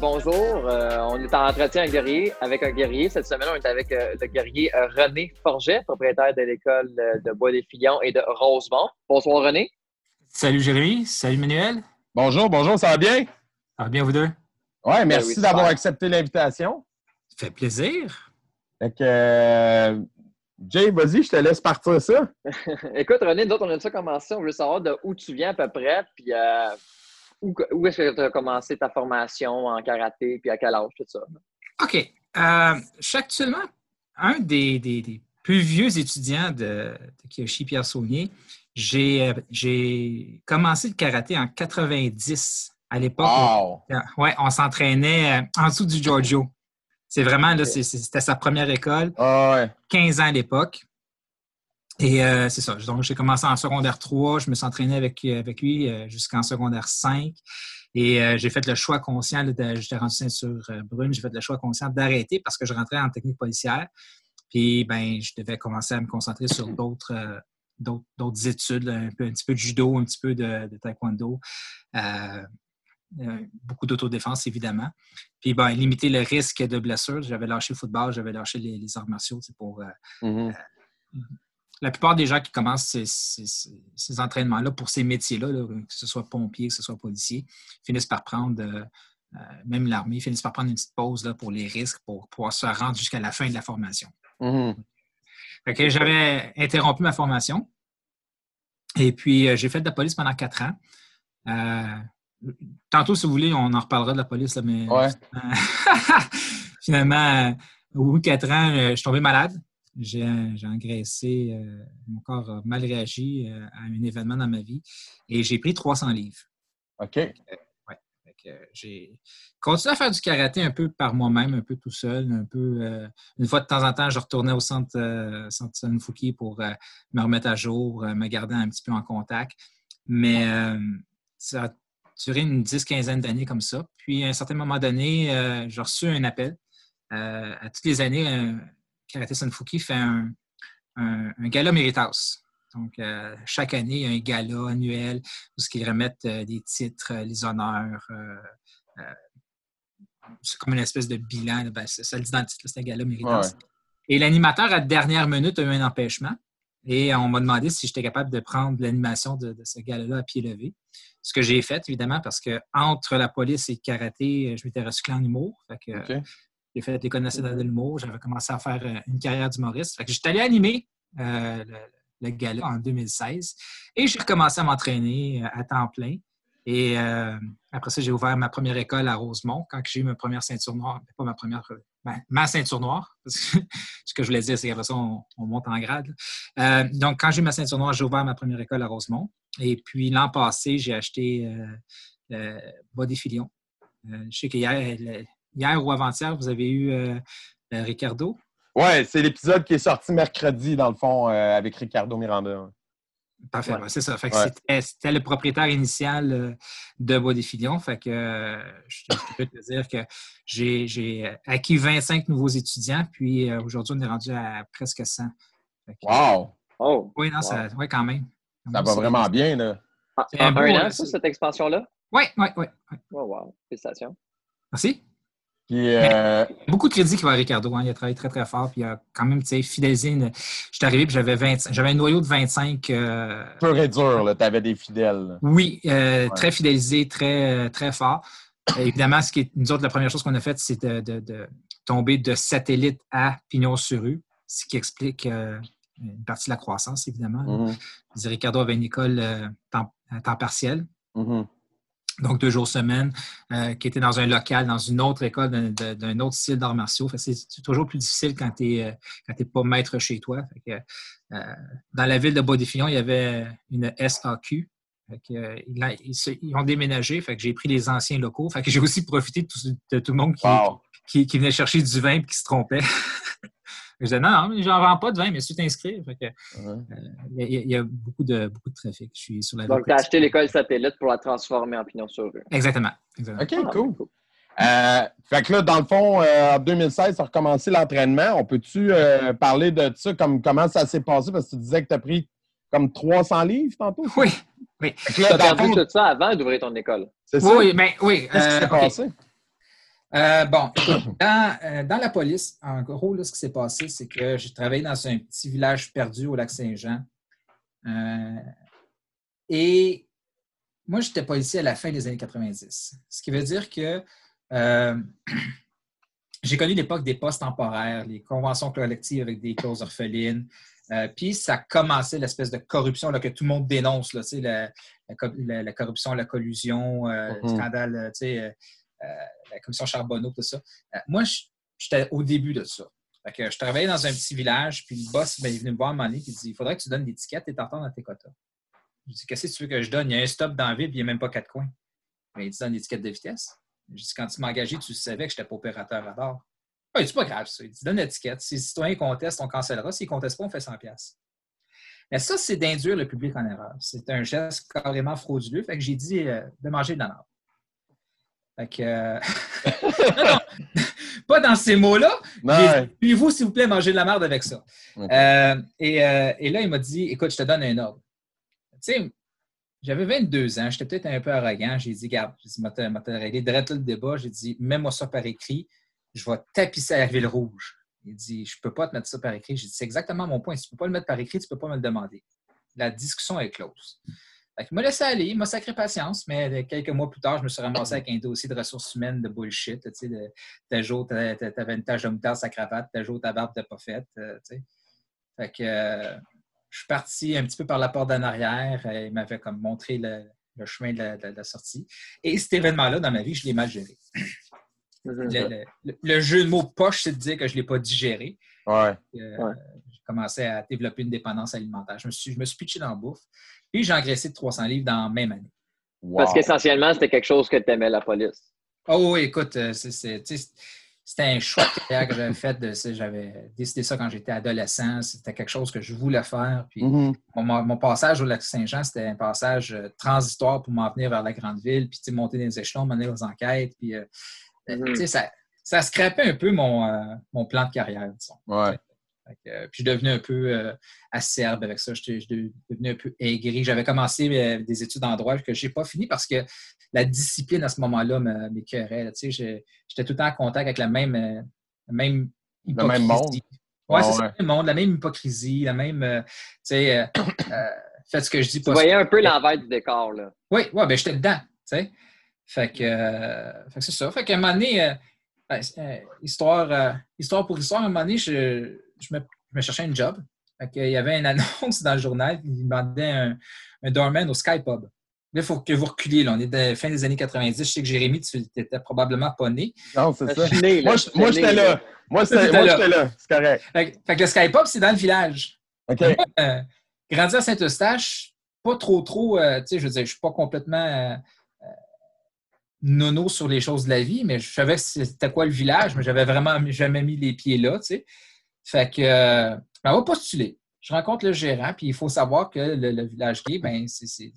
Bonjour, euh, on est en entretien avec, guerrier, avec un guerrier. Cette semaine, on est avec euh, le guerrier euh, René Forget, propriétaire de l'école euh, de Bois des Filions et de Rosemont. Bonsoir René. Salut Jérémy, salut Manuel. Bonjour, bonjour, ça va bien? Ça va bien vous deux? Ouais, merci oui, super. d'avoir accepté l'invitation. Ça fait plaisir. Fait que, euh, Jay, vas-y, je te laisse partir ça. Écoute René, nous autres, on a ça commencé. On veut savoir de où tu viens à peu près, puis euh, où, où est-ce que tu as commencé ta formation en karaté, puis à quel âge, tout ça? OK. Euh, je suis actuellement un des, des- des plus vieux étudiants de, de Kiyoshi Pierre Saunier. J'ai euh, j'ai commencé le karaté en 90 à l'époque. Wow! Ouais, on s'entraînait euh, en dessous du Giorgio. C'est vraiment, là, c'était sa première école. Ah ouais. 15 ans à l'époque. Et euh, c'est ça. Donc, j'ai commencé en secondaire 3. Je me suis entraîné avec, avec lui euh, jusqu'en secondaire 5. Et euh, j'ai fait le choix conscient, j'étais rendu ceinture euh, brune, j'ai fait le choix conscient d'arrêter parce que je rentrais en technique policière. Puis, ben, je devais commencer à me concentrer sur d'autres euh, d'autres études, là, un, peu, un petit peu de judo, un petit peu de, de taekwondo. Euh, euh, beaucoup d'autodéfense, évidemment. Puis, ben, limiter le risque de blessure. J'avais lâché le football, j'avais lâché les, les arts martiaux c'est pour, euh, Mhm. La plupart des gens qui commencent ces, ces- ces- ces entraînements-là pour ces métiers-là, là, que ce soit pompier, que ce soit policier, finissent par prendre, euh, euh, même l'armée, finissent par prendre une petite pause là, pour les risques, pour pouvoir se rendre jusqu'à la fin de la formation. Mhm. Que j'avais interrompu ma formation. Et puis, euh, j'ai fait de la police pendant quatre ans. Tantôt, si vous voulez, on en reparlera de la police, là, mais Ouais. finalement, au bout de quatre ans, je suis tombé malade. J'ai engraissé, euh, mon corps a mal réagi euh, à un événement dans ma vie et j'ai pris 300 livres. OK. Euh, j'ai continué à faire du karaté un peu par moi-même, un peu tout seul, un peu. euh, une fois de temps en temps, je retournais au centre, centre Sunfuki pour me remettre à jour, me garder un petit peu en contact. Mais ça a duré une dix, quinzaine d'années comme ça. Puis, à un certain moment donné, j'ai reçu un appel. À toutes les années, Karaté Sunfuki fait un, un, un gala Méritas. Donc, euh, chaque année, il y a un gala annuel où ils remettent euh, des titres, euh, les honneurs. c'est comme une espèce de bilan. là. Ben, ça, le dit dans le titre, c'est un gala Méritas. Ouais. Et l'animateur, à la dernière minute, a eu un empêchement. Et on m'a demandé si j'étais capable de prendre l'animation de, de ce gala-là à pied levé. Ce que j'ai fait, évidemment, parce que entre la police et le karaté, je m'étais recyclé en humour. Fait que, OK. J'ai fait l'École nationale de l'humour. J'avais commencé à faire euh, une carrière d'humoriste. J'étais allé animer euh, le, le en 2016. Et j'ai recommencé à m'entraîner euh, à temps plein. Et après ça, j'ai ouvert ma première école à Rosemont quand j'ai eu ma première ceinture noire. Pas ma première, ben, ma ceinture noire. Parce que ce que je voulais dire, c'est qu'après ça, on, on monte en grade. donc, quand j'ai eu ma ceinture noire, j'ai ouvert ma première école à Rosemont. Et puis, l'an passé, j'ai acheté euh, Body Filion. Je sais qu'hier, le- hier ou avant-hier, vous avez eu euh, euh, Ricardo? Ouais, c'est l'épisode qui est sorti mercredi, dans le fond, euh, avec Ricardo Miranda. Parfait, Ouais. ouais, c'est ça. Fait que Ouais. c'était- le propriétaire initial euh, de Bois des Filions. Fait que euh, je je peux te dire que j'ai j'ai acquis 25 nouveaux étudiants, puis euh, aujourd'hui, on est rendu à presque 100. Fait que, Wow! Oh! Oui, non, ça, ouais, quand même. Ça va vraiment bien, là. En, un en beau, un euh, an, ça, cette expansion-là? Oui, oui, oui. Oh, wow! Félicitations. Merci. Puis, euh, Beaucoup de crédit qui va à Ricardo. hein. Il a travaillé très, très fort. Puis il a quand même tu sais, fidélisé. Une... Je suis arrivé puis j'avais 25 j'avais un noyau de 25. euh, pur et dur, là. T'avais des fidèles. Oui, euh, Ouais. très fidélisé, très, euh, très fort. Euh, évidemment, ce qui est, nous autres, la première chose qu'on a faite, c'est de, de- de tomber de satellite à pignon sur rue, ce qui explique une partie de la croissance, évidemment. Mhm. Dire, Ricardo avait une école temps, à temps partiel, Mhm. Donc deux jours semaine, euh, qui était dans un local, dans une autre école d'un- autre style d'arts martiaux. C'est toujours plus difficile quand tu n'es pas maître chez toi. Fait que, euh, dans la ville de Bois-des-Fillon, il y avait une SAQ. Fait que, euh, ils, a- ils se- ils ont déménagé, fait que j'ai pris les anciens locaux. Fait que j'ai aussi profité de tout, de tout le monde qui, Wow! qui, qui venait chercher du vin et qui se trompait. Je disais, non, j'en vends pas de vin, mais si tu euh, Il y, a- il y a beaucoup de, beaucoup de trafic. Je suis sur la Donc, tu as acheté l'école satellite pour la transformer en pignon sur rue. Exactement. exactement. OK, Ah, cool. Euh, fait que là, dans le fond, euh, en 2016, tu as recommencé l'entraînement. On peut-tu euh, parler de ça, comme comment ça s'est passé? Parce que tu disais que tu as pris comme 300 livres tantôt. Oui, Fait que Tu as perdu fond, tout ça avant d'ouvrir ton école. c'est ça? oui, mais oui. Qu'est-ce qui s'est passé? Euh, bon, dans, euh, dans la police, en gros, là, ce qui s'est passé, c'est que j'ai travaillé dans un petit village perdu au lac Saint-Jean. Euh, et moi, j'étais policier à la fin des années 90. Ce qui veut dire que j'ai connu l'époque des postes temporaires, les conventions collectives avec des clauses orphelines. Puis ça commençait l'espèce de corruption là, que tout le monde dénonce, là, la, la co- la- la corruption, la collusion, le Mhm. scandale, tu sais, la commission Charbonneau, tout ça. Euh, moi, j'étais au début de ça. Fait que je travaillais dans un petit village, puis le boss ben, il est venu me voir un moment donné, puis il dit Il faudrait que tu donnes tickets et t'entends dans tes quotas. Je dis Qu'est-ce que tu veux que je donne? Il y a un stop dans la ville, puis il n'y a même pas quatre coins. Il dit Donne tickets de vitesse. Je dis Quand tu engagé, tu savais que je n'étais pas opérateur à bord. Dit, c'est pas grave, ça. Il dit, donne l'étiquette. Si les citoyens contestent, on cancellera. S'ils ne contestent pas, on fait 100 pièces. Mais ça, c'est d'induire le public en erreur. C'est un geste carrément frauduleux. Fait que j'ai dit euh, de manger de la. Fait que. euh, non, non, pas dans ces mots-là. Dit, Puis-vous, s'il vous plaît, manger de la merde avec ça. Euh, et, euh, et là, il m'a dit Écoute, je te donne un ordre. Tu sais, j'avais 22 ans, j'étais peut-être un peu arrogant. J'ai dit Garde, j'ai dit, m'a le débat. J'ai dit Mets-moi ça par écrit, je vais tapisser à la ville rouge. Il dit Je peux pas te mettre ça par écrit. J'ai dit C'est exactement mon point. Si tu peux pas le mettre par écrit, tu peux pas me le demander. La discussion est close. Fait qu'il m'a laissé aller, il m'a sacré patience, mais quelques mois plus tard, je me suis ramassé avec un dossier de ressources humaines de bullshit. Tu sais, de, tel jour, tu avais une tache de moutarde sa cravate, jour, ta barbe n'était pas faite. euh, tu sais. Fait que euh, je suis parti un petit peu par la porte d'en arrière. euh, Il m'avait comme montré le, le chemin de la, de de sortie. Et cet événement-là, dans ma vie, je l'ai mal géré. Le, le- le jeu de mots poche, c'est de dire que je ne l'ai pas digéré. Ouais. Euh, Ouais. Commencé à développer une dépendance alimentaire. Je me suis, je me suis pitché dans la bouffe. Puis j'ai engraissé de 300 livres dans la même année. Parce qu'essentiellement, c'était quelque chose que tu aimais la police. Oh oui, écoute, euh, c'était un choix de carrière que j'avais fait. de ça. J'avais décidé ça quand j'étais adolescent. C'était quelque chose que je voulais faire. Puis Mhm. mon, mon passage au lac Saint-Jean, c'était un passage euh, transitoire pour m'en venir vers la grande ville, puis tu sais, monter des échelons, mener aux enquêtes. Puis, euh, tu sais, ça, ça scrapait un peu mon, euh, mon plan de carrière, disons. Ouais. Fait que, euh, puis je suis devenu un peu euh, acerbe avec ça. J'étais- Je suis devenu un peu aigri. J'avais commencé euh, des études en droit que je n'ai pas fini parce que la discipline à ce moment-là me- m'écœurait. Tu sais, J'étais tout le temps en contact avec la même, euh, la même Le même monde? Oui, Ah c'est ouais. ça, le même monde, la même hypocrisie, la même. euh, tu sais, euh, euh, faites ce que je dis Tu pas. voyais un peu l'envers du décor. Là. Oui, ouais, ben j'étais dedans, tu sais. Fait que, euh, fait que c'est ça. Fait qu'à un moment donné, euh, ben, euh, histoire, euh, histoire pour histoire, à un moment donné, je, je, me, je me cherchais un job. Qu'il y avait une annonce dans le journal, il demandait un, un doorman au Sky Pub. Là, il faut que vous reculiez. Là. On est de la fin des années 90. Je sais que Jérémy, tu étais probablement pas né. Non, c'est ça. Né, là. Moi, j'étais là. Moi, là. j'étais là. C'est correct. Fait, que- fait que le Sky Pub, c'est dans le village. OK. Moi, euh, grandi à Saint-Eustache, pas trop, trop, euh, tu sais, je veux dire, je suis pas complètement euh, euh, nono sur les choses de la vie, mais je savais c'était quoi le village, mais j'avais vraiment jamais mis les pieds là, tu sais. Fait que, euh, ben, on va postuler. Je rencontre le gérant, puis il faut savoir que le, village gay, ben, c'est,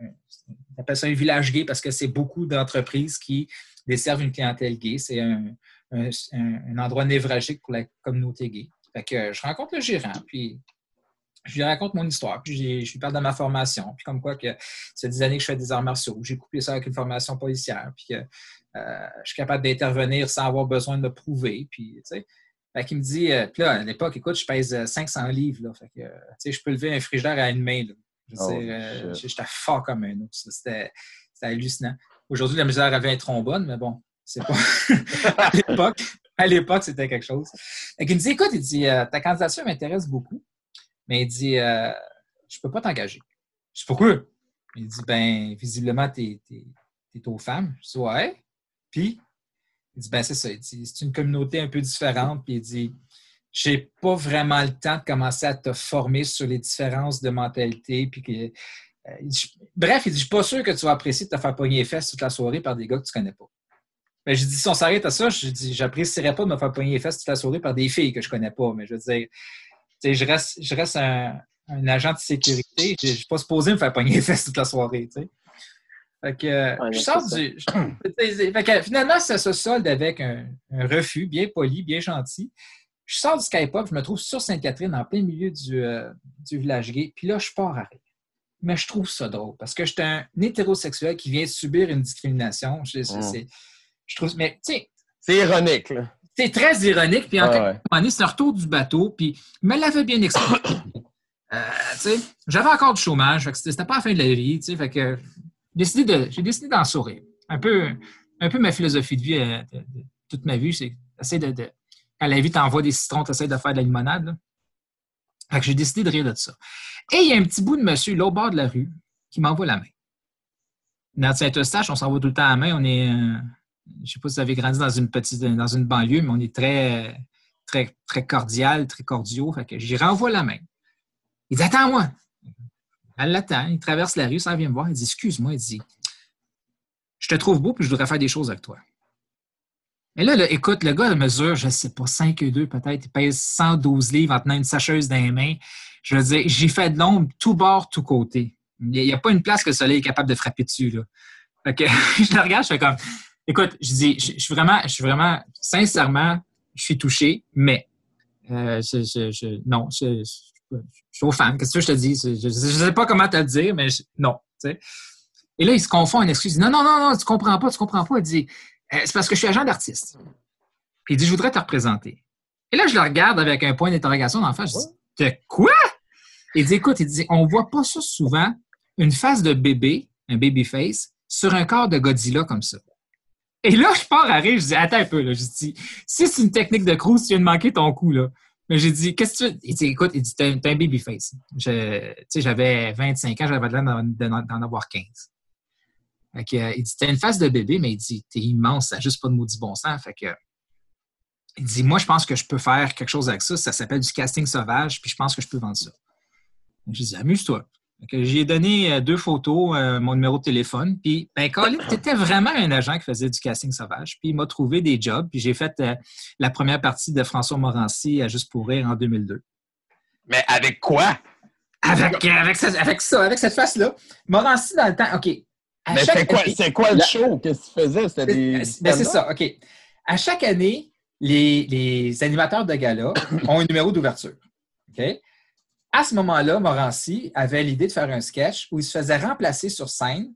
on appelle ça un village gay parce que c'est beaucoup d'entreprises qui desservent une clientèle gay. C'est un, un- endroit névralgique pour la communauté gay. Fait que je rencontre le gérant, puis je lui raconte mon histoire, puis je lui parle de ma formation, puis comme quoi que c'est des années que je fais des arts martiaux, j'ai coupé ça avec une formation policière, puis que euh, je suis capable d'intervenir sans avoir besoin de me prouver, puis tu sais. Fait qu'il me dit, euh, puis là, à l'époque, écoute, je pèse euh, 500 livres, là, fait que, euh, tu sais, je peux lever un frigidaire à une main, là. Je veux Oh, euh, j'étais fort comme un ours, c'était hallucinant. Aujourd'hui, la misère avait un trombone, mais bon, c'est pas... à l'époque, à l'époque, c'était quelque chose. Fait qu'il me dit, écoute, il dit, euh, ta candidature m'intéresse beaucoup, mais il dit, euh, je peux pas t'engager. Je dis, pourquoi? Il dit, ben, visiblement, tu es, aux femmes. Je dis, ouais. Puis, il dit, ben, c'est ça. C'est une communauté un peu différente. Puis, il dit, j'ai pas vraiment le temps de commencer à te former sur les différences de mentalité. Puis que, euh, bref, il dit, je suis pas sûr que tu vas apprécier de te faire pogner les fesses toute la soirée par des gars que tu connais pas. Mais j'ai dit, si on s'arrête à ça, je dis, j'apprécierais pas de me faire pogner les fesses toute la soirée par des filles que je connais pas. Mais je veux dire, je reste, je reste un, agent de sécurité. Je ne suis pas supposé me faire pogner les fesses toute la soirée. Fait que, Ouais, je sors du. je- fait que, finalement, ça se solde avec un, un refus bien poli, bien gentil. Je sors du Skype je me trouve sur Sainte-Catherine, en plein milieu du, euh, du village gay, puis là, je pars à rire. Mais je trouve ça drôle parce que j'étais un hétérosexuel qui vient de subir une discrimination. Je, Mm. je trouve. Mais, tu sais, C'est ironique, là. c'est très ironique. Puis en Ah ouais. moment c'est un retour du bateau. Puis il me l'avait bien expliqué. Euh, tu sais, j'avais encore du chômage. C'était pas la fin de la vie. tu sais, Fait que j'ai décidé d'en sourire. Un peu, un peu ma philosophie de vie euh, toute ma vie, c'est essayer de, de- Quand la vie t'envoie des citrons, tu essaies de faire de la limonade. j'ai décidé de rire de ça. Et il y a un petit bout de monsieur, là, au bord de la rue, qui m'envoie la main. Dans Saint-Eustache, on s'envoie tout le temps la main. On est. euh, je ne sais pas si vous avez grandi dans une petite dans une banlieue, mais on est très, très, très cordial, très cordiaux. J'y renvoie la main. Il dit Attends-moi. Elle l'attend, il traverse la rue, ça vient me voir. Il dit Excuse-moi, il dit Je te trouve beau, puis je voudrais faire des choses avec toi. Et là, écoute, le gars mesure, je ne sais pas, 5 et 2 peut-être, il pèse 112 livres en tenant une sacheuse dans les mains. Je veux dire, j'ai fait de l'ombre tout bord, tout côté. Il n'y a pas une place que le soleil est capable de frapper dessus. Là. Je le regarde, je fais comme Écoute, je dis, je, suis vraiment, je suis vraiment, sincèrement, je suis touché, mais euh, je, je- non, je suis aux femmes. Qu'est-ce que je te dis? Je ne sais pas comment te le dire, mais je- non. Et là, il se confond en excuse. Il dit, Non, non, non, non, tu comprends pas, tu comprends pas. Il dit Euh, C'est parce que je suis agent d'artiste. Puis il dit Je voudrais te représenter. Et là, je le regarde avec un point d'interrogation d'en face. Je dis De quoi? Il dit Écoute, il dit On voit pas ça souvent, une face de bébé, un baby face, sur un corps de Godzilla comme ça. Et là, je pars à rire, je dis, attends un peu, là. Je dis, si c'est une technique de cruise, tu viens de manquer ton coup, là. Mais j'ai dit, qu'est-ce que tu veux? Il dit, écoute, il dit, t'es un, un babyface. Je- Tu sais, j'avais 25 ans, j'avais l'air d'en, avoir 15. Fait que, euh, il dit, t'as une face de bébé, mais il dit, t'es immense, ça n'a juste pas de maudit bon sens. Fait que, il dit, moi, je pense que je peux faire quelque chose avec ça. Ça s'appelle du casting sauvage, puis je pense que je peux vendre ça. J'ai dit, amuse-toi. J'ai donné euh, deux photos, euh, mon numéro de téléphone, puis, ben, Colin, t'étais vraiment un agent qui faisait du casting sauvage, puis il m'a trouvé des jobs, puis j'ai fait euh, la première partie de François Morancy à Juste pour rire en 2002. Mais avec quoi? Avec, euh, avec, ça, avec ça, avec cette face-là. Morancy, dans le temps, OK. À Mais c'est quoi, année- quoi le show? Qu'est-ce que tu faisais? C'était des. Ben, c'est ça, OK. À chaque année, les, les animateurs de gala ont un numéro d'ouverture. OK? À ce moment-là, Morancy avait l'idée de faire un sketch où il se faisait remplacer sur scène.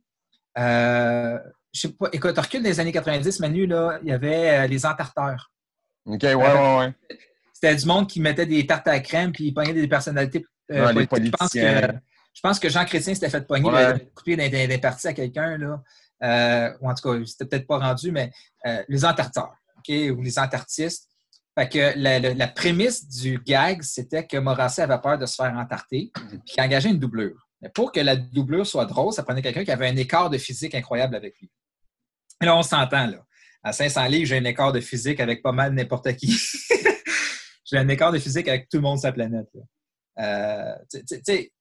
Euh, je sais pas, écoute, recule des années 90, Manu, là, il y avait euh, les entarteurs. OK, ouais, ouais, ouais. C'était du monde qui mettait des tartes à la crème puis il pognait des personnalités euh, Ouais, politiques. Je pense, que, je pense que Jean Chrétien s'était fait pogner, Ouais. il avait coupé des, des- des parties à quelqu'un, là. Euh, ou en tout cas, c'était peut-être pas rendu, mais les entarteurs, OK, ou les entartistes. Fait que la, la- la prémisse du gag, c'était que Morancy avait peur de se faire entarter, puis qu'il engageait une doublure. Mais pour que la doublure soit drôle, ça prenait quelqu'un qui avait un écart de physique incroyable avec lui. Et là, on s'entend, là. À 500 livres, j'ai un écart de physique avec pas mal n'importe qui. j'ai un écart de physique avec tout le monde sur la planète. Euh, tu sais-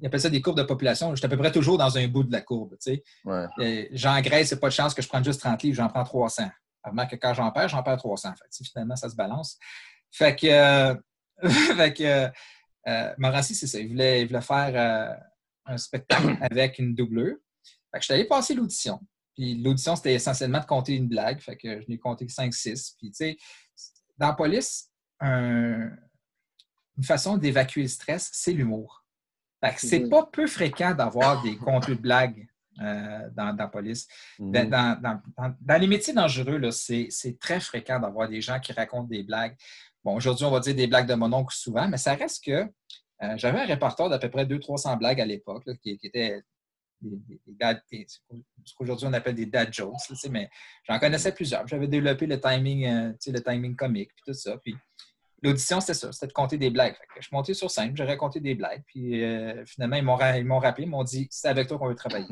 ils appellent ça des courbes de population. J'étais à peu près toujours dans un bout de la courbe. tu sais. Ouais. J'engraisse, c'est pas de chance que je prenne juste 30 livres, j'en prends 300. Remarque que quand j'en perds, j'en perds 300. Fait que, finalement, ça se balance. Fait que, euh, fait que euh, Morancy, c'est ça. Il voulait, il voulait faire euh, un spectacle avec une doublure. Fait que je suis allé passer l'audition. Puis l'audition, c'était essentiellement de compter une blague. Fait que je n'ai compté que 5-6. Puis, tu sais, dans la police, un- une façon d'évacuer le stress, c'est l'humour. Fait que c'est pas peu fréquent d'avoir des contenus de blagues euh, dans, dans la police. Mhm. Dans, dans- dans- dans- dans les métiers dangereux, c'est très fréquent d'avoir des gens qui racontent des blagues. Bon, aujourd'hui, on va dire des blagues de mon oncle souvent, mais ça reste que euh, j'avais un répertoire d'à peu près 200-300 blagues à l'époque, qui, qui étaient des, des- des dad- des- ce qu'aujourd'hui on appelle des dad jokes, là, tu sais, mais j'en connaissais plusieurs. J'avais développé le timing, euh, tu sais, le timing comique, puis tout ça. Puis l'audition, c'était ça, c'était de compter des blagues. Fait que je suis monté sur scène, j'ai raconté des blagues, puis euh, finalement, ils m'ont rappelé, ils m'ont dit c'est avec toi qu'on veut travailler.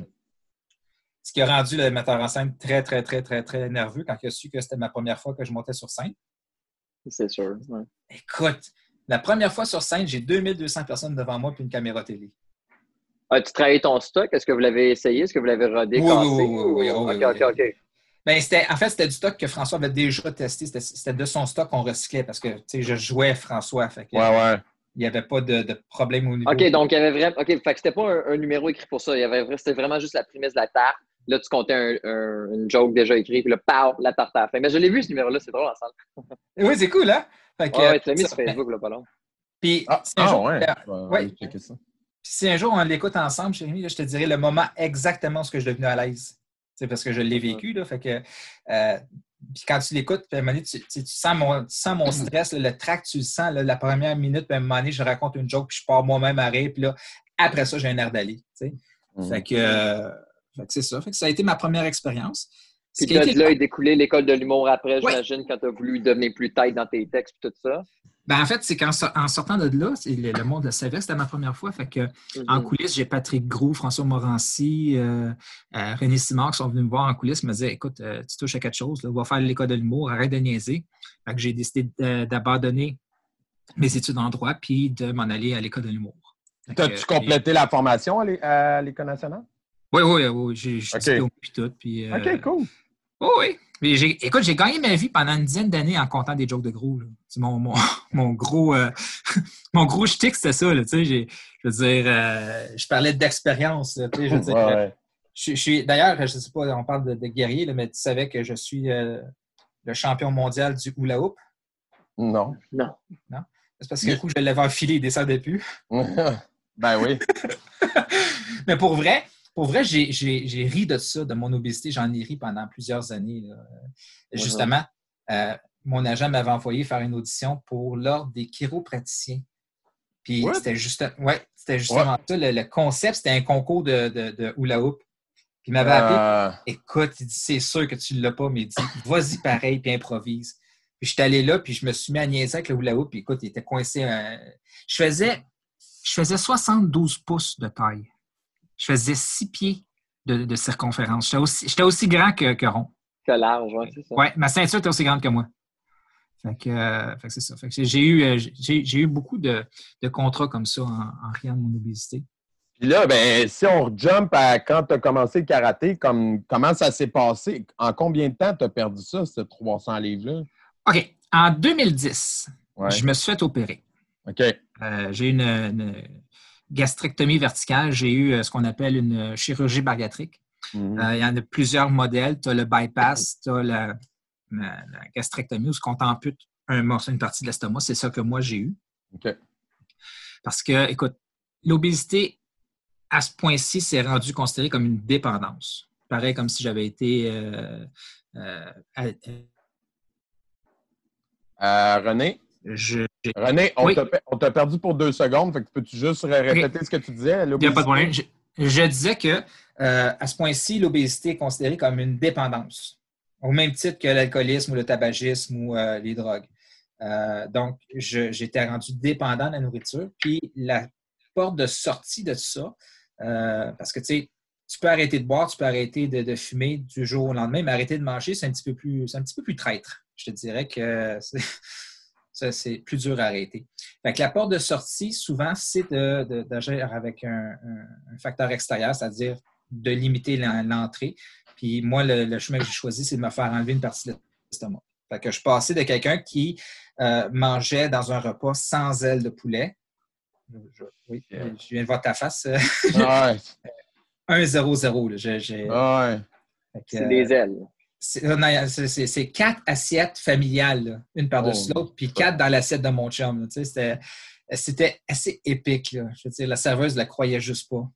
Ce qui a rendu le metteur en scène très, très, très, très, très nerveux quand il a su que c'était ma première fois que je montais sur scène. C'est sûr. ouais. Écoute, la première fois sur scène, j'ai 2200 personnes devant moi puis une caméra télé. As-tu travaillé ton stock? Est-ce que vous l'avez essayé? Est-ce que vous l'avez rodé? Oui, oui, oui, oui, oui, ou- oui, OK, OK. OK. Ben, c'était, en fait, c'était du stock que François avait déjà testé. C'était, c'était de son stock qu'on recyclait parce que tu sais, je jouais François. Fait que, Ouais, ouais. Il n'y avait pas de, de problème au niveau. OK, donc il y avait vraiment. OK, fait que c'était pas un, un numéro écrit pour ça. Il y avait, c'était vraiment juste la prémisse de la tarte. Là, tu comptais un, un- une joke déjà écrite, puis là, pow, la tarte à la fin. Mais je l'ai vu, ce numéro-là, c'est drôle en salle. Oui, c'est cool, hein? Fait que, Ouais, ouais, tu l'as mis ça- sur Facebook, là, pas long. Puis, Ah, si un ah, jour- ouais. euh, ouais. ça. Puis si un jour on l'écoute ensemble, Jérémy, là, je te dirai le moment exactement où ce que je suis devenu à l'aise. Tu sais, parce que je l'ai vécu. Là, fait que, euh, puis quand tu l'écoutes, puis à un moment donné, tu, tu sais, tu sens mon, tu sens mon stress, là, le trac, tu le sens là, la première minute, puis à un moment donné, je raconte une joke, puis je pars moi-même à rire, puis là, après ça, j'ai un air d'aller. tu sais. Mhm. Fait que, euh, fait que c'est ça. Fait que ça a été ma première expérience. Ce Puis qui a là, été- de découlé l'école de l'humour après, Ouais. j'imagine, quand tu as voulu devenir plus tête dans tes textes et tout ça? Ben, en fait, c'est qu'en so- en sortant de là, le, le monde le savait, c'était ma première fois. Fait que, En Mhm. coulisses, j'ai Patrick Gros, François Morancy, euh, euh, René Simard qui sont venus me voir en coulisses, me disaient Écoute, euh, tu touches à quelque chose, là, va faire l'école de l'humour, arrête de niaiser. Fait que j'ai décidé d'abandonner mes études en droit puis de m'en aller à l'école de l'humour. T'as-tu complété la formation à l'École nationale? Oui, oui, oui. J'ai j'ai Ok. diplômé puis tout. Puis, euh, OK, cool. Oui, oui. Mais écoute, j'ai gagné ma vie pendant une dizaine d'années en comptant des jokes de gros. C'est mon, mon, mon gros euh, mon gros shtick, c'était ça. Là, tu sais, j'ai- je veux dire, euh, je parlais d'expérience. là, tu sais, Je veux dire, Ouais, ouais. Je, je suis d'ailleurs, je ne sais pas, on parle de, de guerrier, là, mais tu savais que je suis euh, le champion mondial du hula hoop? Non. Non. C'est parce que du coup, je l'avais enfilé, il ne descendait plus. ben oui. Mais pour vrai, pour vrai, j'ai ri de ça, de mon obésité. J'en ai ri pendant plusieurs années. là. Justement, euh, mon agent m'avait envoyé faire une audition pour l'ordre des chiropraticiens. Puis c'était juste, ouais, c'était justement ça. Le, le concept, c'était un concours de, de, de hula hoop. Puis il m'avait appelé. Euh, Écoute, il dit, c'est sûr que tu ne l'as pas, mais il dit, vas-y pareil, puis improvise. Puis je suis allé là, puis je me suis mis à niaiser avec le hula hoop, puis écoute, il était coincé. euh, Je faisais, je faisais 72 pouces de taille. Je faisais 6 pieds de, de circonférence. J'étais aussi, j'étais aussi grand que, que rond. Que large, ouais, c'est ça. Ouais, ma ceinture était aussi grande que moi. Fait que, euh, fait que c'est ça. Fait que j'ai eu, euh, j'ai, j'ai eu beaucoup de, de contrats comme ça en, en riant de mon obésité. Puis là, ben, si on jump à quand tu as commencé le karaté, comme, comment ça s'est passé? En combien de temps tu as perdu ça, ce 300 livres-là? OK. En 2010, Ouais. je me suis fait opérer. OK. Euh, j'ai une, une gastrectomie verticale. J'ai eu euh, ce qu'on appelle une chirurgie bariatrique. Mhm. Euh, il y en a plusieurs modèles. Tu as le bypass, tu as la, la- la gastrectomie où on t'ampute un morceau, une partie de l'estomac. C'est ça que moi, j'ai eu. Parce que, écoute, l'obésité, à ce point-ci, c'est rendu considéré comme une dépendance. Pareil comme si j'avais été euh, euh, à- Euh, René? Je- René, on Oui. t'a perdu pour deux secondes. Fait que peux-tu juste ré- répéter ce que tu disais? Il n'y a pas de problème. Je, je disais que euh, à ce point-ci, l'obésité est considérée comme une dépendance, au même titre que l'alcoolisme ou le tabagisme ou euh, les drogues. Euh, donc, j'étais rendu dépendant de la nourriture. Puis la porte de sortie de ça, parce que tu sais, tu peux arrêter de boire, tu peux arrêter de, de fumer du jour au lendemain, mais arrêter de manger, c'est un petit peu plus, c'est un petit peu plus traître. Je te dirais que c'est- ça, c'est plus dur à arrêter. Fait que la porte de sortie, souvent, c'est de- de- d'agir avec un, un- un facteur extérieur, c'est-à-dire de limiter l'en- l'entrée. Puis moi, le, le chemin que j'ai choisi, c'est de me faire enlever une partie de l'estomac. Fait que je passais de quelqu'un qui euh, mangeait dans un repas sans ailes de poulet. Je- oui, Yeah. je viens de voir ta face. euh, Ah ouais. 1-0-0. là. J'ai- j'ai- Ah ouais. fait que, C'est euh, des ailes. C'est euh, c'est- quatre assiettes familiales, là, une par-dessus Oh, l'autre, puis quatre dans l'assiette de mon chum. tu sais, C'était assez épique. Là. Je veux dire, la serveuse ne la croyait juste pas.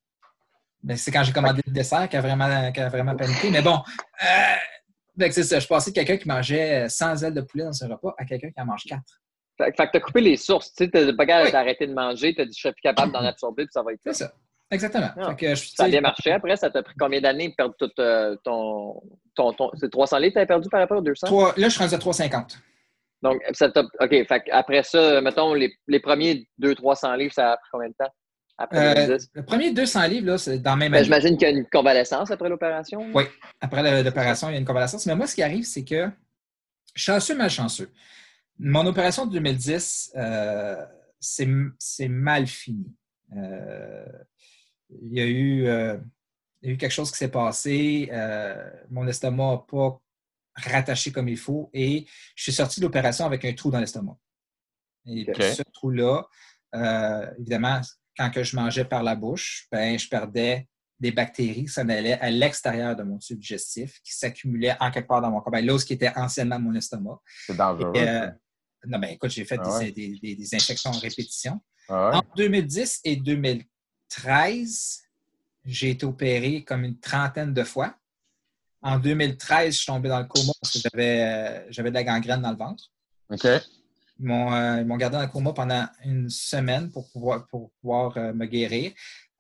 Mais c'est quand j'ai commandé le dessert qu'elle a vraiment, a vraiment paniqué. Mais bon, euh, que c'est ça. Je passais de quelqu'un qui mangeait 100 ailes de poulet dans son repas à quelqu'un qui en mange quatre. Fait, fait que t'as coupé les sources. Tu sais, t'as Oui. d'arrêter de manger, t'as dit je serais plus capable d'en absorber, puis ça va être C'est ça. Exactement. Ah. Fait que je- Ça a tu bien marché. Après, ça t'a pris combien d'années de perdre tout euh, ton, ton, ton- C'est 300 livres que t'avais perdu par rapport aux 200? trois- là, je suis rendu à 3,50. Donc, ça t'a. OK. Fait après ça, mettons, les, les premiers 200-300 livres, ça a pris combien de temps? Après Euh, 2010? le premier 200 livres, là, c'est dans même Ben. J'imagine qu'il y a une convalescence après l'opération. Oui. Après l'opération, il y a une convalescence. Mais moi, ce qui arrive, c'est que chanceux, malchanceux. Mon opération de 2010, euh, c'est c'est mal fini. Euh, il, y a eu, euh, il y a eu quelque chose qui s'est passé. euh, mon estomac n'a pas rattaché comme il faut et je suis sorti de l'opération avec un trou dans l'estomac. Et puis, ce trou-là, euh, évidemment, quand que je mangeais par la bouche, ben, je perdais des bactéries qui s'en allaient à l'extérieur de mon tube digestif, qui s'accumulaient en quelque part dans mon corps. Ben, là, ce qui était anciennement mon estomac. C'est dangereux. Et, euh, non, ben, écoute, j'ai fait Ah des- ouais? des, des- des infections en répétition. Ah ouais? Entre 2010 et 2013, j'ai été opéré comme une trentaine de fois. En 2013, je suis tombé dans le coma parce que j'avais euh, j'avais de la gangrène dans le ventre. OK. Ils m'ont euh, ils m'ont gardé dans le coma pendant une semaine pour pouvoir, pour pouvoir euh, me guérir.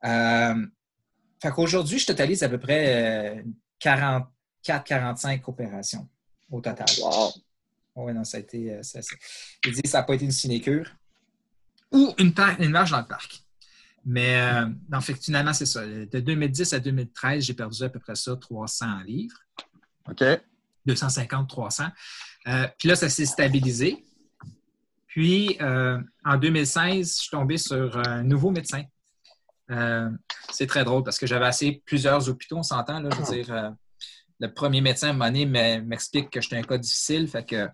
Fait qu'aujourd'hui, je totalise à peu près 44-45 opérations au total. Wow. Oui, non, ça a été. euh, ça, ça- Il dit que ça n'a pas été une sinécure ou une, une marche dans le parc. Mais euh, non, fait finalement, c'est ça. De 2010 à 2013, j'ai perdu à peu près ça, 300 livres. OK. 250, 300. Euh, puis là, ça s'est stabilisé. Puis, euh, en 2016, je suis tombé sur un nouveau médecin. Euh, c'est très drôle parce que j'avais assez plusieurs hôpitaux, on s'entend. Là, je veux dire, le premier médecin, à un moment donné, me- m'explique que j'étais un cas difficile. Fait que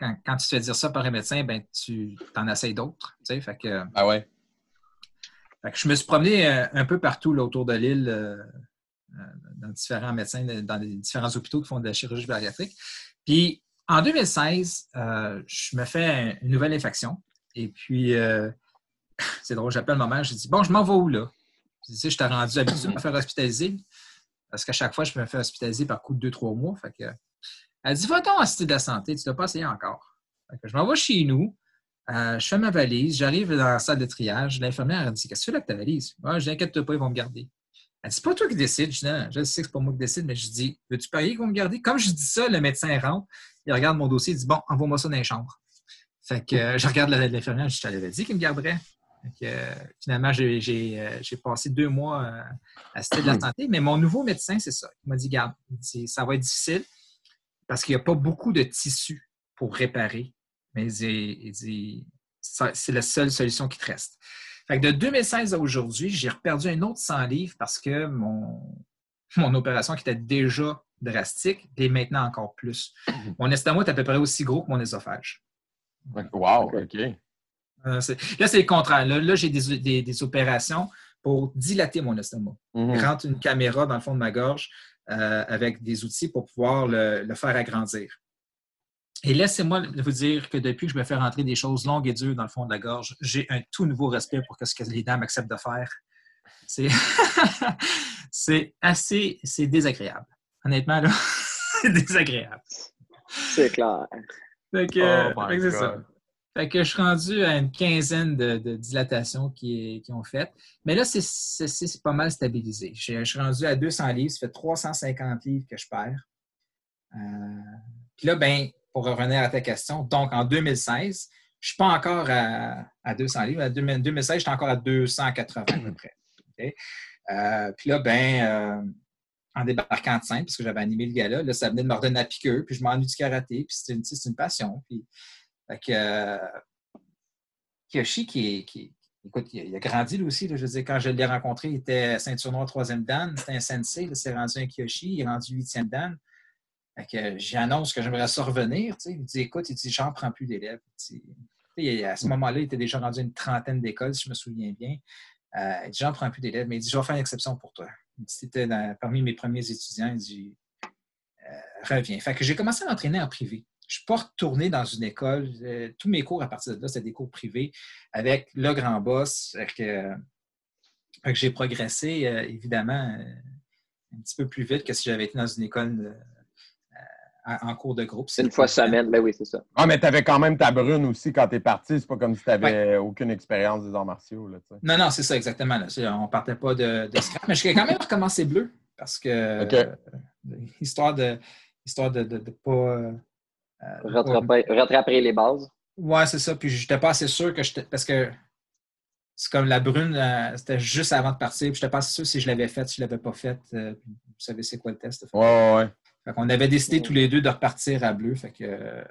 quand, quand tu te fais dire ça par un médecin, ben, tu en essayes d'autres. tu sais. Fait que, Ah ouais. Je me suis promené euh, un peu partout autour de l'île, euh, euh, dans différents médecins, dans les différents hôpitaux qui font de la chirurgie bariatrique. Puis en 2016, euh, je me fais un- une nouvelle infection. Et puis, c'est drôle, j'appelle ma mère, je dis Bon, je m'en vais où là? Je dis, je t'ai rendu habitué de me faire hospitaliser. Parce qu'à chaque fois, je me fais hospitaliser par coup de deux, trois mois. Fait que, elle dit Va-t'en à Cité de la Santé, tu ne l'as pas essayé encore. Je m'en vais chez nous. Euh, je fais ma valise, j'arrive dans la salle de triage. L'infirmière elle dit Qu'est-ce que tu fais avec ta valise? Ah, Je n'inquiète pas, ils vont me garder. Elle dit C'est pas toi qui décide. Je dis Non, je sais que c'est pas moi qui décide, mais je dis Veux-tu parier qu'ils vont me garder? Comme je dis ça, le médecin rentre, il regarde mon dossier, il dit Bon, envoie-moi ça dans les chambres. Fait que euh, je regarde l'infirmière, je t'avais dit qu'il me garderait. Fait que, euh, finalement, j'ai euh, j'ai passé deux mois à Cité de la Santé, mais mon nouveau médecin, c'est ça. Il m'a dit Garde, ça va être difficile parce qu'il n'y a pas beaucoup de tissu pour réparer. Mais il dit, il dit, ça- c'est la seule solution qui te reste. Fait que de 2016 à aujourd'hui, j'ai reperdu un autre 100 livres parce que mon, mon opération qui était déjà drastique est maintenant encore plus. Mon estomac est à peu près aussi gros que mon œsophage. Wow, OK. Euh, là, c'est le contraire. Là, là, j'ai des, des- des opérations pour dilater mon estomac. Mhm. Je rentre une caméra dans le fond de ma gorge euh, avec des outils pour pouvoir le, le faire agrandir. Et laissez-moi vous dire que depuis que je me fais rentrer des choses longues et dures dans le fond de la gorge, j'ai un tout nouveau respect pour ce que les dames acceptent de faire. C'est c'est assez c'est désagréable. Honnêtement, là, c'est désagréable. C'est clair. Fait que, Oh fait que ça. Fait que je suis rendu à une quinzaine de, de dilatations qui, qui ont fait. Mais là, c'est- c'est c'est pas mal stabilisé. Je, je suis rendu à 200 livres. Ça fait 350 livres que je perds. Euh, Puis là, ben, pour revenir à ta question, donc en 2016, je ne suis pas encore à, à 200 livres. En 2000 2016, j'étais encore à 280 à peu près. Euh, Puis là, ben, euh, en débarquant de scène, parce que j'avais animé le gala, là, ça venait de me redonner la piqûre, puis je m'ennuie du karaté, puis c'est une, passion. Puis, fait que, euh, qui, écoute, il a, il grandi lui aussi. je veux dire, quand je l'ai rencontré, il était ceinture noire troisième dan, c'était un sensei, là, c'est rendu un Kiyoshi, il est rendu huitième dan. Que j'annonce que j'aimerais ça revenir. tu sais. Il dit Écoute, il dit J'en prends plus d'élèves. Tu sais, À ce moment-là, il était déjà rendu à une trentaine d'écoles, si je me souviens bien. Euh, il dit J'en prends plus d'élèves, mais il dit Je vais faire une exception pour toi. Il dit, C'était parmi mes premiers étudiants. Il dit Euh, Reviens. Fait que j'ai commencé à m'entraîner en privé. Je ne suis pas retourné dans une école. Euh, tous mes cours à partir de là, c'était des cours privés avec le grand boss. Que, euh, que j'ai progressé, euh, évidemment, euh, un petit peu plus vite que si j'avais été dans une école euh, euh, en cours de groupe. C'est une fois semaine. Ben oui, c'est ça. Ah, mais tu avais quand même ta brune aussi quand tu es parti. C'est pas comme si tu n'avais aucune expérience des arts martiaux. Là. Non, non, c'est ça, exactement. Là. On ne partait pas de, de scrap, mais j'ai quand même recommencé bleu parce que, OK. euh, histoire de histoire de ne pas. euh, euh, pas- Rattraper, rattraper les bases. Ouais, c'est ça. Puis j'étais pas assez sûr que j'étais. Parce que c'est comme la brune, euh, c'était juste avant de partir. Puis j'étais pas assez sûr si je l'avais faite, si je l'avais pas faite. Euh, vous savez c'est quoi le test. Ouais, ouais, ouais. Fait qu'on avait décidé tous les deux de repartir à bleu. Fait que, euh,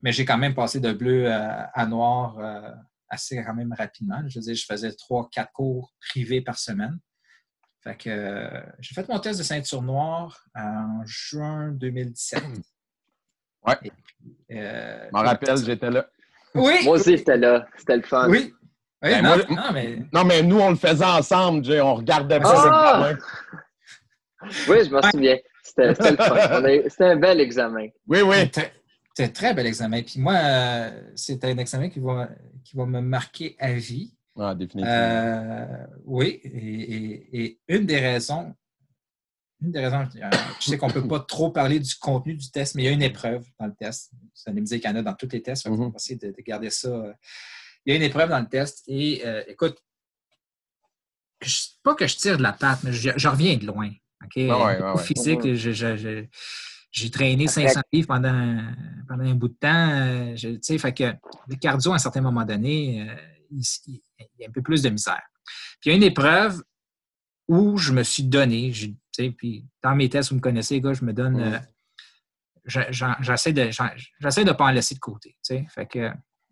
mais j'ai quand même passé de bleu à, à noir euh, assez quand même rapidement. Je veux dire, je faisais trois, quatre cours privés par semaine. Fait que euh, j'ai fait mon test de ceinture noire en juin 2017. Ouais. Euh, Je m'en rappelle, j'étais là. Oui! Moi aussi, j'étais là. C'était le fun. Oui! Oui, Ben, non, moi- non, mais Non, mais nous, on le faisait ensemble, Jay. On regardait Ah! l'examen. Oui, je m'en souviens. C'était c'était le fun. C'était un bel examen. Oui, oui. C'était un très bel examen. Puis moi, euh, c'est un examen qui va, qui va me marquer à vie. Ah, définitivement. Euh, oui, et, et- et une des raisons, une des raisons, euh, je sais qu'on ne peut pas trop parler du contenu du test, mais il y a une épreuve dans le test. Vous allez me dire qu'il y en a dans tous les tests, on Mhm. va essayer de, de garder ça. euh. Il y a une épreuve dans le test et euh, écoute, je- pas que je tire de la patte, mais je, je reviens de loin. OK? ouais, ouais, Beaucoup ouais. physique, je- je- je- j'ai traîné Après- 500 livres pendant, pendant un bout de temps. euh, je- Tu sais, fait que le cardio, à un certain moment donné, euh, il, il- il y a un peu plus de misère. Puis il y a une épreuve où je me suis donné, je- tu sais, puis dans mes tests, vous me connaissez, les gars, je me donne. Mhm. euh, J'essaie de de pas en laisser de côté. tu sais. Fait que,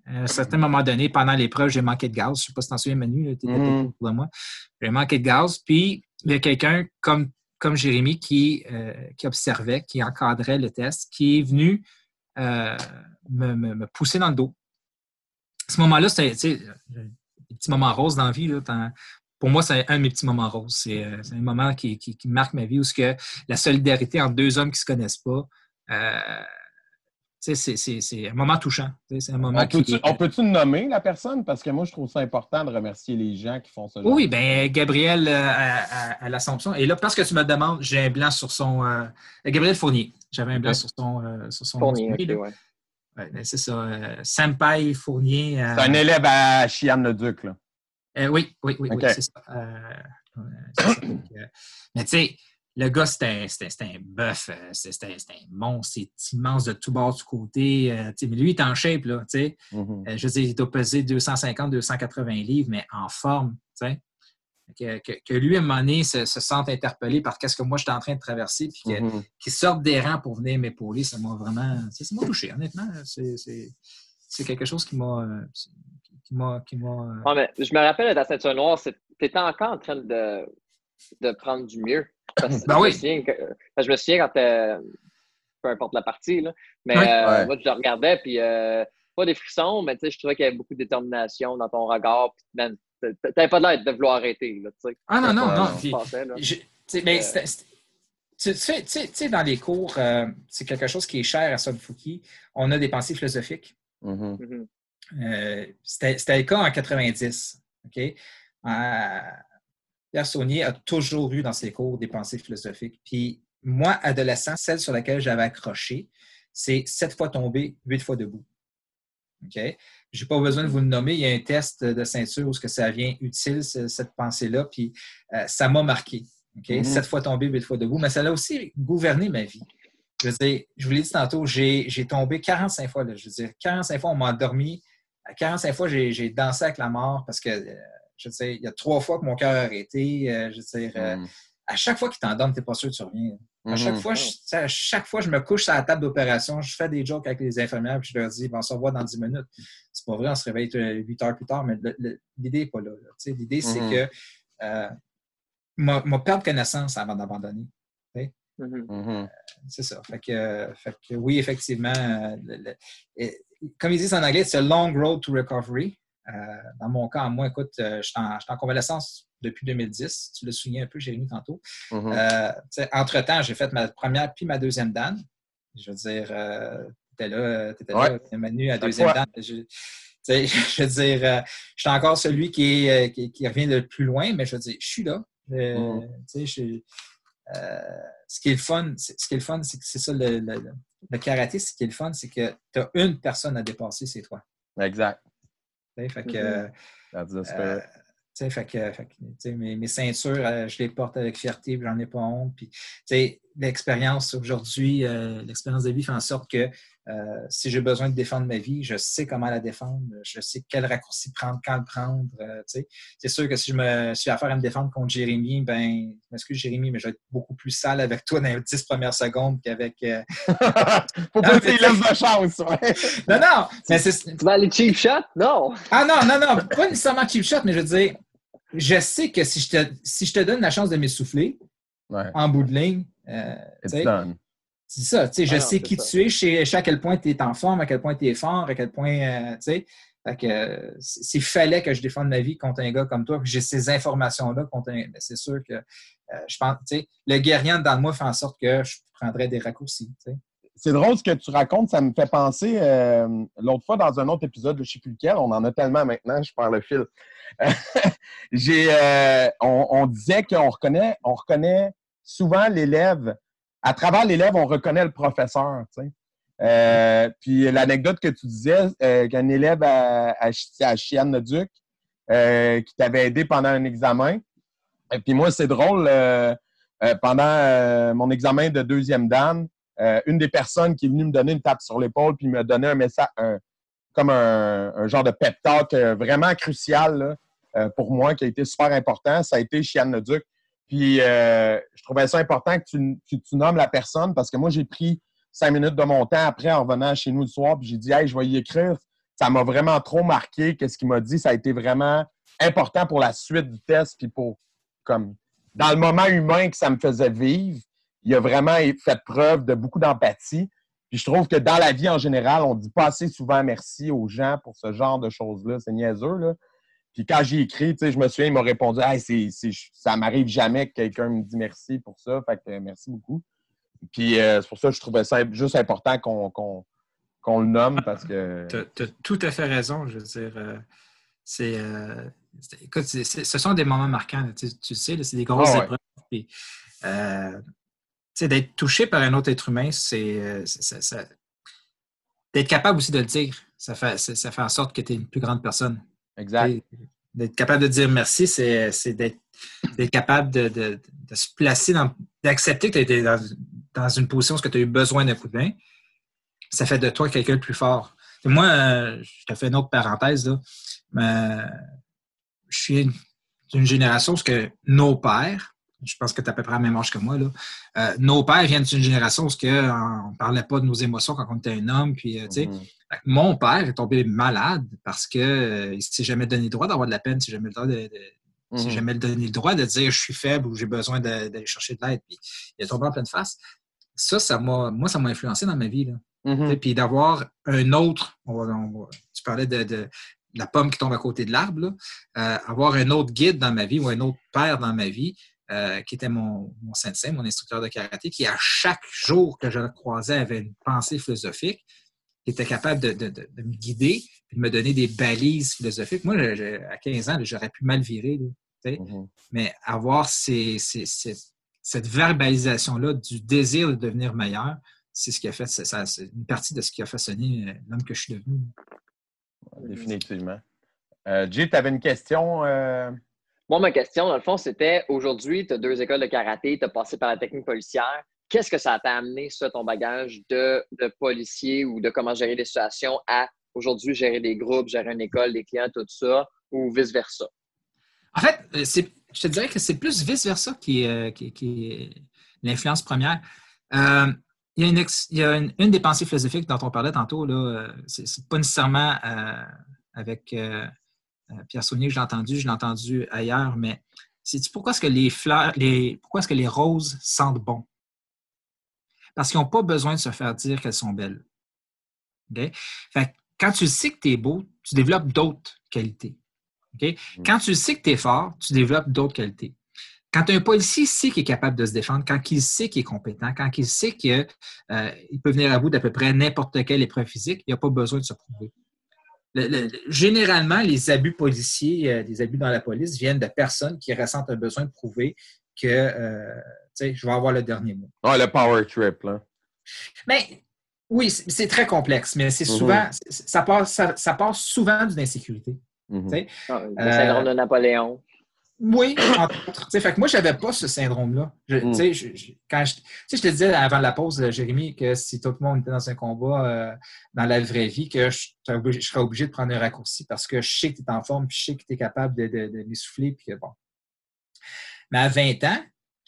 à un certain moment donné, pendant l'épreuve, j'ai manqué de gaz. Je ne sais pas si tu t'en souviens, Manu, tu de moi. J'ai manqué de gaz. Puis, il y a quelqu'un comme, comme Jérémy qui, euh, qui observait, qui encadrait le test, qui est venu euh, me, me- pousser dans le dos. Ce moment-là, tu sais, des petits moments roses dans la vie. là, pour moi, c'est un de mes petits moments roses. C'est euh, c'est un moment qui, qui- qui marque ma vie où que la solidarité entre deux hommes qui ne se connaissent pas, euh, c'est- c'est c'est un moment touchant. Un moment On peut-tu nommer la personne? Parce que moi, je trouve ça important de remercier les gens qui font ça. Oui, bien, Gabriel euh, à, à- à l'Assomption. Et là, parce que tu me demandes, j'ai un blanc sur son. euh, Gabriel Fournier. J'avais un blanc sur son. euh, sur son Fournier, ouais. Ouais, ben, c'est ça. euh, Senpai Fournier. euh, C'est un élève à Chiane-le-Duc. là. euh, oui, oui, oui, oui, c'est ça. Euh, euh, c'est ça. Donc, euh, mais tu sais, le gars, c'était un bœuf, euh, c'était un monstre, c'est immense de tout bord, du côté. euh, mais lui, il est en shape, là, tu sais. Mhm. Euh, je veux dire, il doit peser 250, 280 livres, mais en forme, tu sais. Que, que- que lui, à un moment donné, se, se sente interpellé par qu'est-ce que moi, j'étais en train de traverser, puis Mhm. qu'il sorte des rangs pour venir m'épauler, ça m'a vraiment... Ça m'a touché, honnêtement. C'est- quelque chose qui m'a... euh, qui Ouais, je me rappelle de ta ceinture noire, tu étais encore en train de, de prendre du mieux. Parce Ben je, oui. me souviens que- je me souviens quand t'es- peu importe la partie, là, mais Ouais. euh, Ouais. moi je le regardais, puis euh, pas des frissons, mais tu sais, je trouvais qu'il y avait beaucoup de détermination dans ton regard. Puis, man, t'a- t'avais pas l'air de vouloir arrêter. Là, tu sais. Ah non, non, non. puis- pensais. Je- tu sais, mais Euh, tu sais, tu tu dans les cours, euh, c'est quelque chose qui est cher à Fuki. On a des pensées philosophiques. Mhm. Mhm. Euh, C'était le cas en 90. OK? Euh, Pierre Saunier a toujours eu dans ses cours des pensées philosophiques. Puis moi, adolescent, celle sur laquelle j'avais accroché, c'est sept fois tombé, huit fois debout. OK? Je n'ai pas besoin de vous le nommer. Il y a un test de ceinture où ce que ça vient utile, ce- cette pensée-là. Puis euh, ça m'a marqué. OK? Mhm. Sept fois tombé, huit fois debout. Mais ça a aussi gouverné ma vie. Je veux dire, je vous l'ai dit tantôt, j'ai j'ai tombé 45 fois. là. Je veux dire, 45 fois, on m'a endormi. À 45 fois, j'ai j'ai dansé avec la mort parce que, euh, je veux dire, il y a trois fois que mon cœur a arrêté. Euh, je veux dire, euh, Mhm. à chaque fois qu'il t'endorme, tu n'es pas sûr que tu reviens. À chaque, Mhm. fois, je, à chaque fois, je me couche sur la table d'opération, je fais des jokes avec les infirmières, puis je leur dis, bon, on se revoit dans 10 minutes. C'est pas vrai, on se réveille 8 heures plus tard, mais l'idée n'est pas là. là. Tu sais, L'idée, c'est Mhm. que euh, m'a perdre connaissance avant d'abandonner. Mhm. Mhm. C'est ça. Fait que, fait que oui, effectivement, euh, le- le- et- comme ils disent en anglais, c'est un long road to recovery. Euh, dans mon cas, moi, écoute, euh, je suis en, convalescence depuis 2010. Tu l'as souligné un peu, Jérémy, tantôt. Mhm. Euh, tu entre-temps, j'ai fait ma première puis ma deuxième Dan. Je veux dire, tu étais là, t'étais là, Ouais. Manu, à deuxième. Dan. Je, tu veux dire, euh, je suis encore celui qui, est, euh, qui, qui revient le plus loin, mais je veux dire, je suis là. Euh, tu je- euh, ce qui est le fun, c'est, ce qui est le fun, c'est que c'est ça le, le, le- le karaté, ce qui est le fun, c'est que tu as une personne à dépasser, c'est toi. Exact. Fait que, euh, fait que, fait que, sais, mes, mes ceintures, euh, je les porte avec fierté, j'en ai pas honte. Puis, l'expérience aujourd'hui, euh, l'expérience de vie fait en sorte que euh, si j'ai besoin de défendre ma vie, je sais comment la défendre, je sais quel raccourci prendre, quand le prendre. euh, tu sais. c'est sûr que si je me suis à faire à me défendre contre Jérémy, ben, je m'excuse Jérémy, mais je vais être beaucoup plus sale avec toi dans les 10 premières secondes qu'avec. euh, Faut pas qu'il tu sais- laisse de chance. Ouais. Non, non! Mais Tu vas aller cheap shot? Non! Ah non, non, non, pas nécessairement cheap shot, mais je veux dire, je sais que si je te, si je te donne la chance de m'essouffler Ouais. en bout de ligne, euh, It's done. C'est ça, tu sais, je Ah non, sais qui ça. tu es, je sais, à quel point tu es en forme, à quel point tu es fort, à quel point, euh, tu sais. Fait que euh, s'il fallait que je défende ma vie contre un gars comme toi, que j'ai ces informations-là contre un. c'est sûr que euh, je pense, tu sais, le guerrier dans le moi fait en sorte que je prendrais des raccourcis, tu sais. C'est drôle ce que tu racontes, ça me fait penser euh, l'autre fois dans un autre épisode, je ne sais plus lequel, on en a tellement maintenant, je perds le fil. J'ai, euh, on, on disait qu'on reconnaît, on reconnaît souvent l'élève. À travers l'élève, on reconnaît le professeur. Euh, puis l'anecdote que tu disais, euh, qu'un élève à, à, à Chiane-le-Duc euh, qui t'avait aidé pendant un examen. Et puis moi, c'est drôle, euh, euh, pendant euh, mon examen de deuxième dan, une des personnes qui est venue me donner une tape sur l'épaule puis me donner un message, un- comme un, un genre de pep talk vraiment crucial là, pour moi, qui a été super important, ça a été Chiane Leduc. Puis euh, je trouvais ça important que tu, nommes la personne parce que moi, j'ai pris cinq minutes de mon temps après en revenant chez nous le soir, puis j'ai dit Hey, je vais y écrire. Ça m'a vraiment trop marqué. Qu'est-ce qu'il m'a dit? Ça a été vraiment important pour la suite du test, puis pour comme dans le moment humain que ça me faisait vivre il a vraiment fait preuve de beaucoup d'empathie. Puis je trouve que dans la vie en général, on dit pas assez souvent merci aux gens pour ce genre de choses-là. C'est niaiseux, là. Puis quand j'ai écrit, je me souviens, il m'a répondu hey, c'est, c'est- ça m'arrive jamais que quelqu'un me dit merci pour ça. Fait que euh, merci beaucoup. Puis euh, c'est pour ça que je trouvais ça juste important qu'on, le nomme parce que. Tu as, tout à fait raison. Je veux dire, euh, c'est. euh, écoute, ce sont des moments marquants. là, tu, tu le sais, c'est des grosses Ah ouais. épreuves. d'être touché par un autre être humain, c'est. ça- d'être capable aussi de le dire, ça fait, ça fait en sorte que tu es une plus grande personne. Exact. D'être capable de dire merci, c'est d'être capable de, de- de se placer dans. d'accepter que tu as été dans, dans une position où tu as eu besoin d'un coup de main. Ça fait de toi quelqu'un de plus fort. Et moi, euh, je te fais une autre parenthèse. Là. Mais, je suis une- d'une génération où ce que nos pères, je pense que tu as à peu près la même âge que moi, là, euh, nos pères viennent d'une génération où que, euh, on ne parlait pas de nos émotions quand on était un homme. Puis, euh, tu que Mon père est tombé malade parce qu'il ne s'est jamais donné le droit d'avoir de la peine, il s'est jamais, le droit de, de- il s'est Mhm. jamais donné le droit de dire je suis faible ou j'ai besoin d'aller chercher de l'aide. Puis il est tombé en pleine face. Ça, ça m'a, moi, ça m'a influencé dans ma vie. Là. Mhm. Puis d'avoir un autre, on va- on va- tu parlais de, de- de la pomme qui tombe à côté de l'arbre. Euh, avoir un autre guide dans ma vie ou un autre père dans ma vie, euh, qui était mon, mon sensei, mon instructeur de karaté, qui à chaque jour que je le croisais avait une pensée philosophique, qui était capable de, de- de- de me guider et de me donner des balises philosophiques. Moi, je- je- à 15 ans, j'aurais pu mal virer. là. Mhm. mais avoir ces- ces- ces- cette verbalisation-là du désir de devenir meilleur, c'est ce qui a fait, ça- une partie de ce qui a façonné euh, l'homme que je suis devenu. Définitivement. Euh, Jay, tu avais une question? euh? Moi, ma question, dans le fond, c'était aujourd'hui, tu as deux écoles de karaté, tu as passé par la technique policière. Qu'est-ce que ça t'a amené, ça, ton bagage de, policier ou de comment gérer des situations à aujourd'hui gérer des groupes, gérer une école, des clients, tout ça, ou vice-versa? En fait, euh, je te dirais que c'est plus vice-versa qui, euh, qui, est l'influence première. Euh, il y a, une, une, des pensées philosophiques dont on parlait tantôt, là, c'est pas nécessairement avec Pierre Saunier que je l'ai entendu, je l'ai entendu ailleurs, mais c'est pourquoi est-ce que les fleurs, les, pourquoi est-ce que les roses sentent bon? Parce qu'ils n'ont pas besoin de se faire dire qu'elles sont belles. OK? Fait que quand tu sais que tu es beau, tu développes d'autres qualités. OK? Quand tu sais que tu es fort, tu développes d'autres qualités. Quand un policier sait qu'il est capable de se défendre, quand il sait qu'il est compétent, quand il sait qu'il peut venir à bout d'à peu près n'importe quelle épreuve physique, il n'a pas besoin de se prouver. Le- le- le- généralement, les abus policiers, euh, les abus dans la police viennent de personnes qui ressentent un besoin de prouver que euh, je vais avoir le dernier mot. Ah, le power trip, là. Mais oui, c'est très complexe, mais c'est souvent, c'est- ça, passe, ça, ça passe souvent d'une insécurité. Mhm. Ah, Le Euh, syndrome de Napoléon. Oui, entre autres. Tu sais, fait que moi, je n'avais pas ce syndrome-là. Je, Mm. tu sais, je- je- quand je, tu sais, je te disais avant la pause, euh, Jérémy, que si tout le monde était dans un combat euh, dans la vraie vie, que je, serais obligé- je serais obligé de prendre un raccourci parce que je sais que tu es en forme, puis je sais que tu es capable de, de, de m'essouffler, puis que bon. Mais à 20 ans,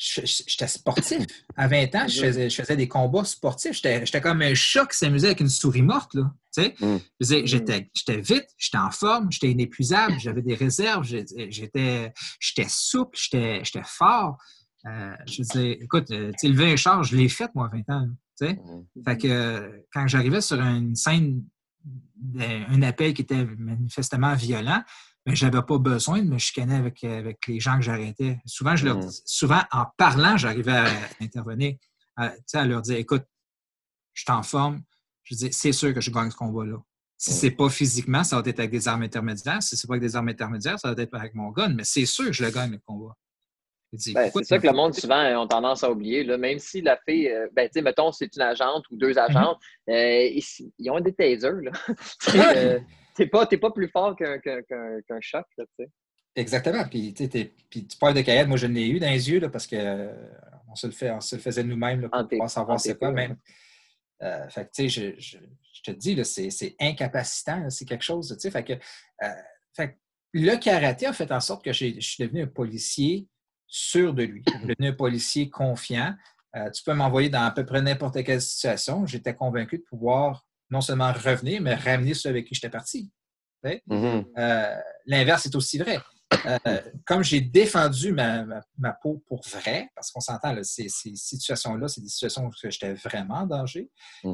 j'étais sportif. À 20 ans, je faisais, je faisais des combats sportifs. J'étais comme un chat qui s'amusait avec une souris morte. Là, tu sais. Mm. Dire, J'étais vite, j'étais en forme, j'étais inépuisable, j'avais des réserves, j'étais souple, j'étais fort. Euh, je dire, écoute, euh, lever un char, je l'ai fait, moi, à 20 ans. là. Tu sais. Mhm. Fait que quand j'arrivais sur une scène, un appel qui était manifestement violent, mais je n'avais pas besoin de me chicaner avec, avec les gens que j'arrêtais. Souvent, je leur dis- souvent, en parlant, j'arrivais à intervenir, à, à leur dire écoute, je t'en forme. Je dis c'est sûr que je gagne ce combat-là. Si Mhm. c'est pas physiquement, ça va être avec des armes intermédiaires. Si c'est pas avec des armes intermédiaires, ça va être avec mon gun. Mais c'est sûr que je le gagne le combat. Ben, c'est ça que le monde souvent ont tendance à oublier. Là. Même si la fille, euh, ben, tu sais, mettons, c'est une agente ou deux agentes, euh, ils, ils ont des tasers. Là. Sais, euh, T'es pas, pas plus fort qu'un choc. Tu sais. Exactement. Puis, tu puis parles de Kayed, moi je l'ai eu dans les yeux là, parce que euh, se le fait, on se le faisait nous-mêmes pour En pouvoir savoir en c'est quoi. Même. Euh, fait que, tu sais, je, je- je te dis, c'est, incapacitant, c'est quelque chose. tu sais. Fait que, euh, fait que le karaté a fait en sorte que je suis devenu un policier sûr de lui. Je suis devenu un policier confiant. Euh, tu peux m'envoyer dans à peu près n'importe quelle situation. J'étais convaincu de pouvoir non seulement revenir, mais ramener ceux avec qui j'étais parti. Mhm. Euh, L'inverse est aussi vrai. Euh, comme j'ai défendu ma, ma- ma peau pour vrai, parce qu'on s'entend, ces, ces situations-là, c'est des situations où j'étais vraiment en danger.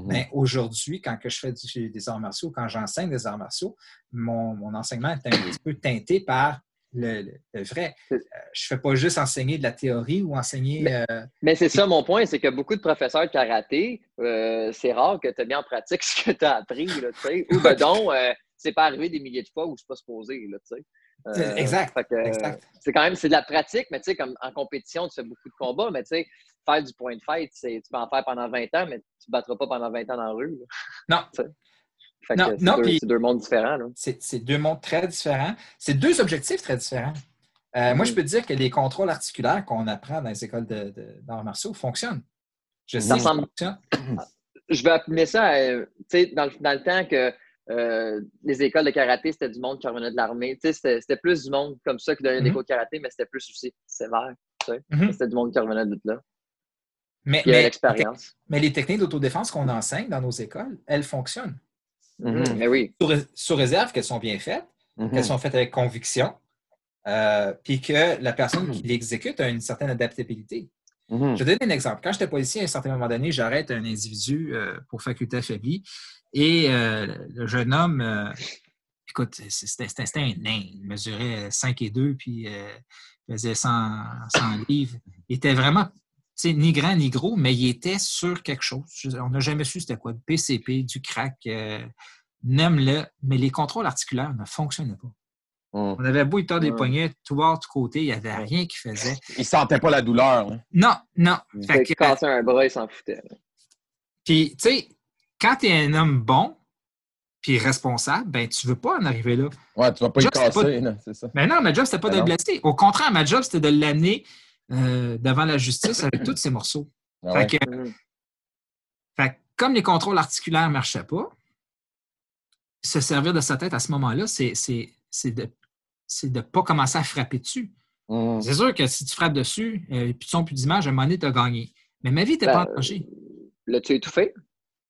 Mais aujourd'hui, quand que je fais du- des arts martiaux, quand j'enseigne des arts martiaux, mon, mon enseignement est un petit peu teinté par le, vrai. Euh, je ne fais pas juste enseigner de la théorie ou enseigner. euh, Mais c'est ça mon point, c'est que beaucoup de professeurs de karaté, euh, c'est rare que tu aies mis en pratique ce que tu as appris. Là, tu sais. Ou ben donc, euh, c'est pas arrivé des milliers de fois où c'est pas supposé. Là, tu sais. Euh, exact, euh. C'est quand même c'est de la pratique, mais tu sais, comme en compétition, tu fais beaucoup de combats, mais tu sais, faire du point de fight, c'est- tu peux en faire pendant 20 ans, mais tu ne battras pas pendant 20 ans dans la rue. là. Non. Fait Non, non, c'est deux mondes différents. C'est deux mondes très différents. C'est deux objectifs très différents. Euh, Moi, je peux te dire que les contrôles articulaires qu'on apprend dans les écoles d'arts martiaux fonctionnent. Je sais ressemble- fonctionne. je vais appeler ça, euh, tu sais, dans, le- dans le temps que euh, les écoles de karaté, c'était du monde qui revenait de l'armée. Tu sais, c'était plus du monde comme ça qui donnait des Mhm. cours de karaté, mais c'était plus aussi sévère. Mhm. C'était du monde qui revenait de là. Mais, mais- mais les techniques d'autodéfense qu'on enseigne dans nos écoles, elles fonctionnent. Mhm. Mhm, Mais oui. Sous, ré- sous réserve qu'elles sont bien faites, Mhm. qu'elles sont faites avec conviction, euh, puis que la personne qui l'exécute a une certaine adaptabilité. Je vais donner un exemple. Quand j'étais policier, à un certain moment donné, j'arrête un individu euh, pour faculté affaiblie et euh, le jeune homme, euh, écoute, c'était un nain. Il mesurait 5 et 2 puis euh, pesait 100, 100 livres. Il était vraiment ni grand ni gros, mais il était sur quelque chose. On n'a jamais su c'était quoi, du PCP, du crack, euh, nomme-le, mais les contrôles articulaires ne fonctionnaient pas. Mhm. On avait beau y tordre des Ouais. poignets, tout bord, tout côté, il n'y avait rien qui faisait. Il sentait pas la douleur. là. Non, non. Fait Fait que, cassait un bras, il s'en foutait. là. Puis, tu sais, quand tu es un homme bon, puis responsable, ben tu veux pas en arriver là. Ouais, tu vas pas y c'est pas- casser, là, c'est ça. Mais non, ma job, c'était pas Ben de le blesser. Au contraire, ma job, c'était de l'amener euh, devant la justice avec tous ses morceaux. Ah Fait ouais. que, fait que comme les contrôles articulaires ne marchaient pas, se servir de sa tête à ce moment-là, c'est de ne pas commencer à frapper dessus. Mhm. C'est sûr que si tu frappes dessus, euh, de son, plus d'image, à un moment donné, tu as gagné. Mais ma vie n'était pas en danger. L'as-tu étouffé?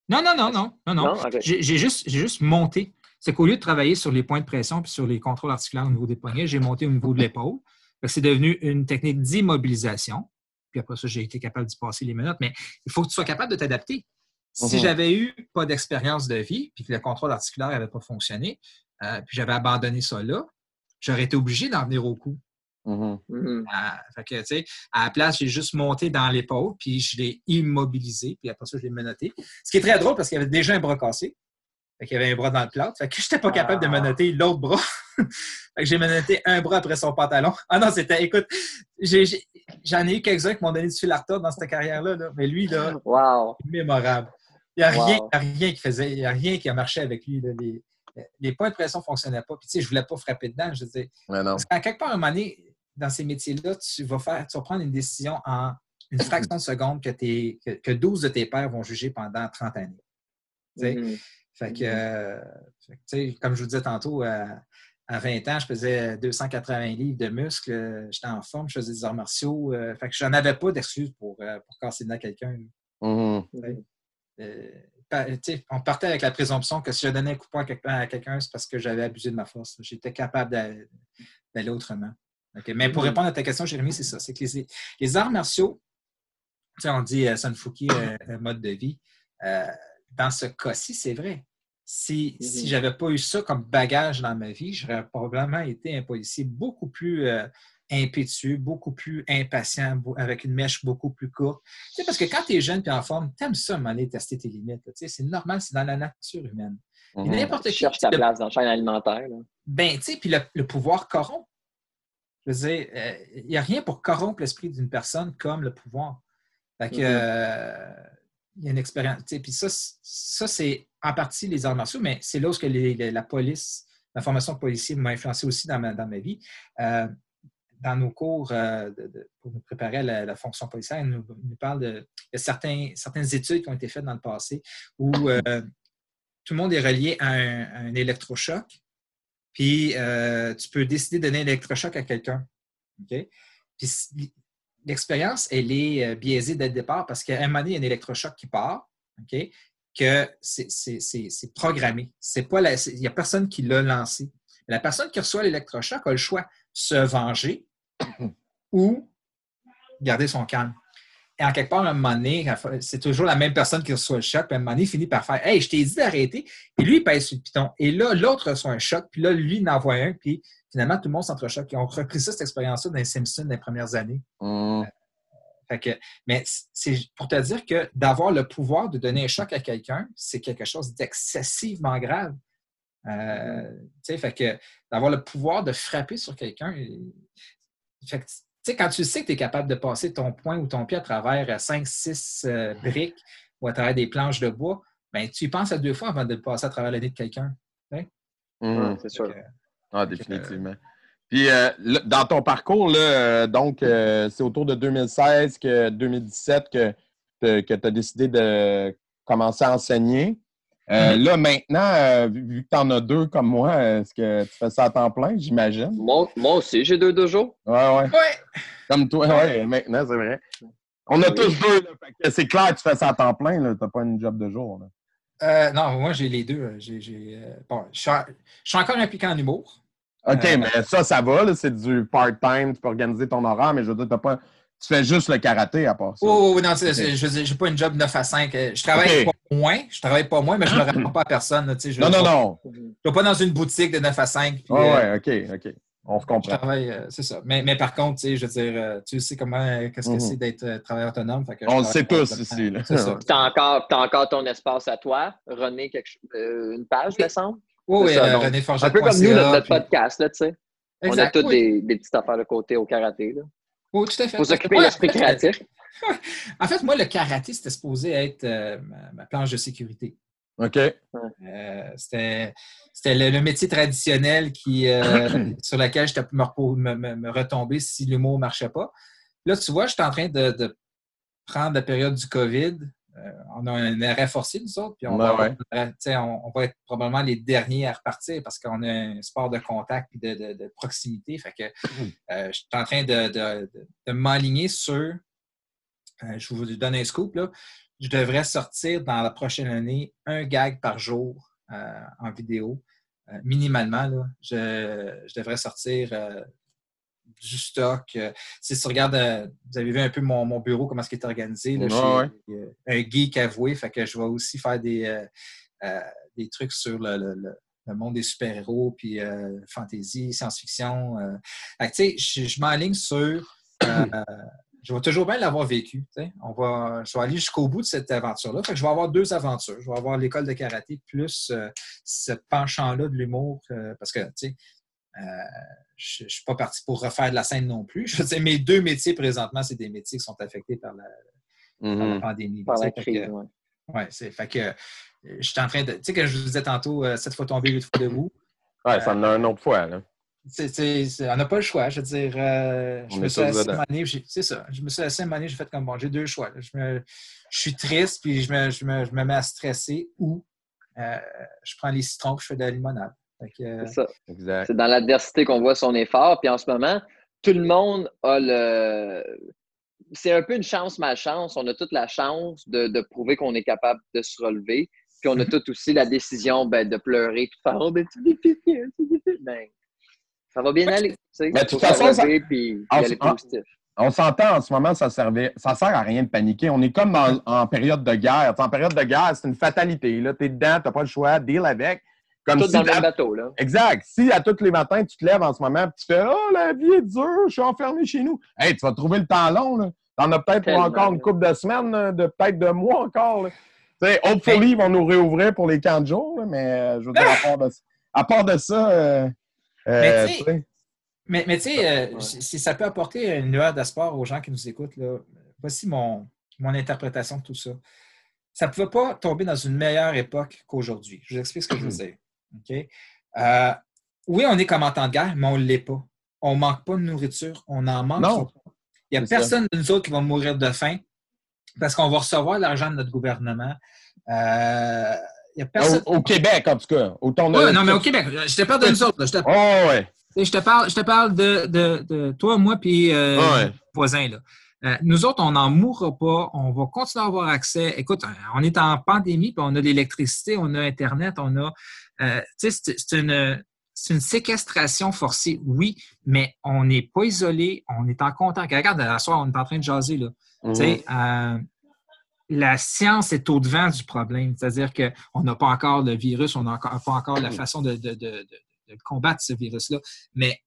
Non, non, non, non, non, non. J'ai j'ai juste, j'ai juste monté. C'est qu'au lieu de travailler sur les points de pression puis sur les contrôles articulaires au niveau des poignets, j'ai monté au niveau de l'épaule. C'est devenu une technique d'immobilisation. Puis après ça, j'ai été capable d'y passer les minutes. Mais il faut que tu sois capable de t'adapter. Si Mhm. j'avais eu pas d'expérience de vie, puis que le contrôle articulaire n'avait pas fonctionné, euh, puis j'avais abandonné ça là, j'aurais été obligé d'en venir au coup. Mhm. Mhm. À, fait que, tu sais, à la place, j'ai juste monté dans l'épaule, puis je l'ai immobilisé, puis après ça, je l'ai menotté. Ce qui est très drôle parce qu'il y avait déjà un bras cassé. Fait qu'il y avait un bras dans le plâtre. Fait que je n'étais pas capable de Ah. menotter l'autre bras. fait que j'ai menotté un bras après son pantalon. Ah non, c'était, écoute, j'ai- j'en ai, eu quelques-uns qui m'ont donné du fil à retordre dans cette carrière-là, là. mais lui, là, Wow. mémorable. Il n'y a, Wow. rien- il y a rien qui faisait, il n'y a rien qui a marché avec lui. là. Les, les points de pression ne fonctionnaient pas. Puis, tu sais, je ne voulais pas frapper dedans. Je disais, Mais non. parce qu'à quelque part, à un moment donné, dans ces métiers-là, tu vas faire, tu vas prendre une décision en une fraction de seconde que, tes- que, que 12 de tes pairs vont juger pendant 30 années. Tu sais, Mhm. Fait que, euh, fait que, tu sais, comme je vous disais tantôt, à, à 20 ans, je faisais 280 livres de muscles, euh, j'étais en forme, je faisais des arts martiaux. euh, fait que j'en avais pas d'excuses pour, euh, pour casser le nez à quelqu'un. Mhm. Euh, sais, on partait avec la présomption que si je donnais un coup de poing à quelqu'un, c'est parce que j'avais abusé de ma force. J'étais capable d'a- d'aller autrement. Mais pour Mhm. répondre à ta question, Jérémy, c'est ça. C'est que les, les arts martiaux on dit euh, Sunfuki, euh, un mode de vie. Euh, dans ce cas-ci, c'est vrai. Si, Mhm. je n'avais pas eu ça comme bagage dans ma vie, j'aurais probablement été un policier beaucoup plus euh, impétueux, beaucoup plus impatient, avec une mèche beaucoup plus courte. Tu sais, parce que quand tu es jeune et en forme, tu aimes ça, aller tester tes limites. Tu sais, c'est normal, c'est dans la nature humaine. Et Mhm. n'importe qui. cherches ta le- place dans la chaîne alimentaire. là. ben, tu sais, puis le, le pouvoir corrompt. Je veux dire, euh, il n'y a rien pour corrompre l'esprit d'une personne comme le pouvoir. Fait que, Mhm. euh, il y a une expérience. tu sais, Puis ça, ça c'est en partie les arts martiaux, mais c'est là où la police, la formation de policier m'a influencé aussi dans ma, vie. Euh, dans nos cours euh, pour nous préparer à la, fonction policière, nous, nous parle de, certaines études qui ont été faites dans le passé où euh, tout le monde est relié à un, électrochoc, puis tu peux décider de donner un électrochoc à quelqu'un. L'expérience, elle est biaisée dès le départ parce qu'à un moment donné, il y a un électrochoc qui part? Que c'est- programmé. C'est pas Il n'y a personne qui l'a lancé. La personne qui reçoit l'électrochoc a le choix se venger ou garder son calme. Et en quelque part, à un moment donné, c'est toujours la même personne qui reçoit le choc, puis à un moment donné, il finit par faire Hey, je t'ai dit d'arrêter, puis lui, il pèse sur le piton. Et là, l'autre reçoit un choc, puis là, lui, il en envoie un, puis finalement, tout le monde s'entrechoque. Ils ont repris ça, cette expérience-là, dans les Simpsons dans les premières années. Mhm. Fait que, mais c'est pour te dire que d'avoir le pouvoir de donner un choc à quelqu'un, c'est quelque chose d'excessivement grave. Euh, fait que d'avoir le pouvoir de frapper sur quelqu'un, fait que, quand tu sais que tu es capable de passer ton poing ou ton pied à travers 5-6 briques ou à travers des planches de bois, ben, tu y penses à deux fois avant de le passer à travers le nez de quelqu'un. Ouais, c'est sûr. Que, Ah, définitivement. Puis, euh, dans ton parcours, là, euh, donc, euh, c'est autour de 2016, que 2017 que, que tu as décidé de commencer à enseigner. Euh, Mhm. Là, maintenant, euh, vu que tu en as deux comme moi, est-ce que tu fais ça à temps plein, j'imagine? Moi, moi aussi, j'ai deux dojos. Ouais, ouais. Ouais! Comme toi, ouais, maintenant, c'est vrai. On a Oui. tous deux, que c'est clair, tu fais ça à temps plein, là. T'as pas une job de jour, là. Euh, non, moi, j'ai les deux. J'ai, j'ai, euh, bon, je, suis, en- je suis encore impliqué en humour. OK, Euh, mais ça, ça va, c'est du part-time, tu peux organiser ton horaire, mais je veux dire, t'as pas... tu fais juste le karaté à part ça. Oh, oui, non, c'est- Ok. c'est- je veux dire, j'ai pas une job 9 à 5. Euh, Je travaille pas moins, je travaille pas moins, mais je ne le réponds pas à personne. je non, je non, non. Je ne vais pas dans une boutique de 9 à 5. puis, Ouais, euh, ouais, OK, OK. On se je comprend. travaille, euh, c'est ça. Mais, mais par contre, tu sais, je veux dire, euh, tu sais comment, euh, qu'est-ce que Mhm. c'est d'être euh, travailleur autonome. fait que je On le travaille sait pas tous ici, là. C'est ça. Tu as encore, t'as encore ton espace à toi. René, quelque chose- euh, une page, me semble? Oui, oui, C'est ça, euh, René Forget. Un peu comme nous, notre, notre puis- podcast, là, tu sais. On a toutes oui. des, des petites affaires de côté au karaté. Là. Oui, tout à fait. Faut s'occuper de l'esprit en fait, créatif. En fait, moi, le karaté, c'était supposé être euh, ma, ma planche de sécurité. OK. Euh, c'était c'était le, le métier traditionnel qui, euh, sur lequel je me, me, me- me retomber si l'humour ne marchait pas. Là, tu vois, je suis en train de, de prendre la période du COVID. Euh, on a un arrêt forcé, nous autres, puis on, Ouais, va, ouais. tu sais, on, on va être probablement les derniers à repartir parce qu'on a un sport de contact et de, de- de proximité. Fait que euh, je suis en train de, m'aligner sur. euh, je vous donne un scoop, là. Je devrais sortir dans la prochaine année un gag par jour en vidéo. Minimalement, là, je, je devrais sortir du stock. Euh, si tu regardes, euh, vous avez vu un peu mon, mon bureau, comment est-ce qu'il est organisé. Là, Ouais, je suis, euh, un geek avoué, fait que je vais aussi faire des, des trucs sur le, le- le- le monde des super-héros, puis euh, fantasy, science-fiction. euh. Tu sais, je, je m'enligne sur. euh, je vais toujours bien l'avoir vécu. On va, je vais aller jusqu'au bout de cette aventure-là. Fait que je vais avoir deux aventures. Je vais avoir l'école de karaté plus ce penchant-là de l'humour. parce que, tu sais, je ne suis pas parti pour refaire de la scène non plus. Je mes deux métiers présentement, c'est des métiers qui sont affectés par la, par la Mhm. pandémie. Par la crise. que, ouais. ouais, c'est fait que euh, je suis en train de. Tu sais, que je vous disais tantôt, euh, sept fois tombé, huit fois debout. Ouais, ça en a une autre fois, là. On n'a pas le choix. Je veux dire, euh, je me suis assis année, ça. Je me suis assis année, j'ai fait comme bon, j'ai deux choix. Je, me, je suis triste, puis je me, je, me, je me mets à stresser, ou euh, je prends les citrons, puis je fais de la limonade. Que, euh, C'est ça. Exact. C'est dans l'adversité qu'on voit son effort. Puis en ce moment, tout le monde a le. C'est un peu une chance-malchance. On a toute la chance de, de prouver qu'on est capable de se relever. Puis on a tout aussi la décision ben, de pleurer, puis de faire Oh, ben, c'est difficile, c'est difficile. Ben, ça va bien aller. tu sais. Mais de Faut toute façon, puis En- aller positif. on s'entend en ce moment, ça servait, ça sert à rien de paniquer. On est comme en période de guerre. en période de guerre, c'est une fatalité. Tu es dedans, tu n'as pas le choix, deal avec. Comme Tout si dans le même bateau, là. Exact. Si à tous les matins, tu te lèves en ce moment et tu fais Oh, la vie est dure, je suis enfermé chez nous. Hey, tu vas trouver le temps long. là. T'en as peut-être pour encore une couple de semaines, là, de peut-être de mois encore. là. Tu sais, hopefully, ils vont nous réouvrir pour les camps de jour, là, mais euh, je veux dire, à part de, à part de ça, euh, euh, Mais tu sais- Mais, mais tu sais, euh, Ouais. si si ça peut apporter une lueur d'espoir aux gens qui nous écoutent, là, voici mon, mon interprétation de tout ça. Ça ne pouvait pas tomber dans une meilleure époque qu'aujourd'hui. Je vous explique ce que je veux dire. Euh, oui, on est comme en temps de guerre, mais on ne l'est pas. On ne manque pas de nourriture. On en manque. Non. pas. Il n'y a personne de nous autres qui va mourir de faim parce qu'on va recevoir l'argent de notre gouvernement. Euh, y a personne. au, au Québec, en tout cas. Autant Ouais, non, mais au Québec, je te parle de nous autres. là. Je te Oh, ouais. Je te parle, je te parle de, de, de toi, moi, puis euh, Ouais. voisins. Là. Euh, nous autres, on n'en mourra pas. On va continuer à avoir accès. Écoute, on est en pandémie, puis on a l'électricité, on a Internet, on a. euh, c'est une, séquestration forcée, oui, mais on n'est pas isolé, on est en contact. Regarde, à soir, on est en train de jaser. Là. Sais, euh, la science est au devant du problème. C'est-à-dire qu'on n'a pas encore le virus, on n'a pas encore la façon de, de- de- de- de combattre ce virus-là. Mais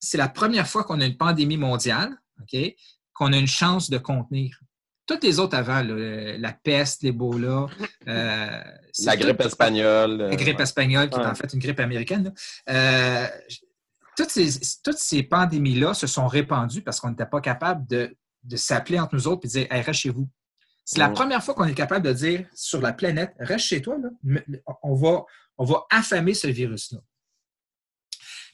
c'est la première fois qu'on a une pandémie mondiale, OK, qu'on a une chance de contenir. Toutes les autres avant, là, la peste, l'Ebola, euh, La tout- grippe espagnole. la grippe espagnole, qui est en fait une grippe américaine. Euh, toutes ces, toutes ces pandémies-là se sont répandues parce qu'on n'était pas capable de, de s'appeler entre nous autres et de dire hey, reste chez vous. C'est la Ouais. première fois qu'on est capable de dire sur la planète reste chez toi, là. Me- on, va, on va affamer ce virus-là.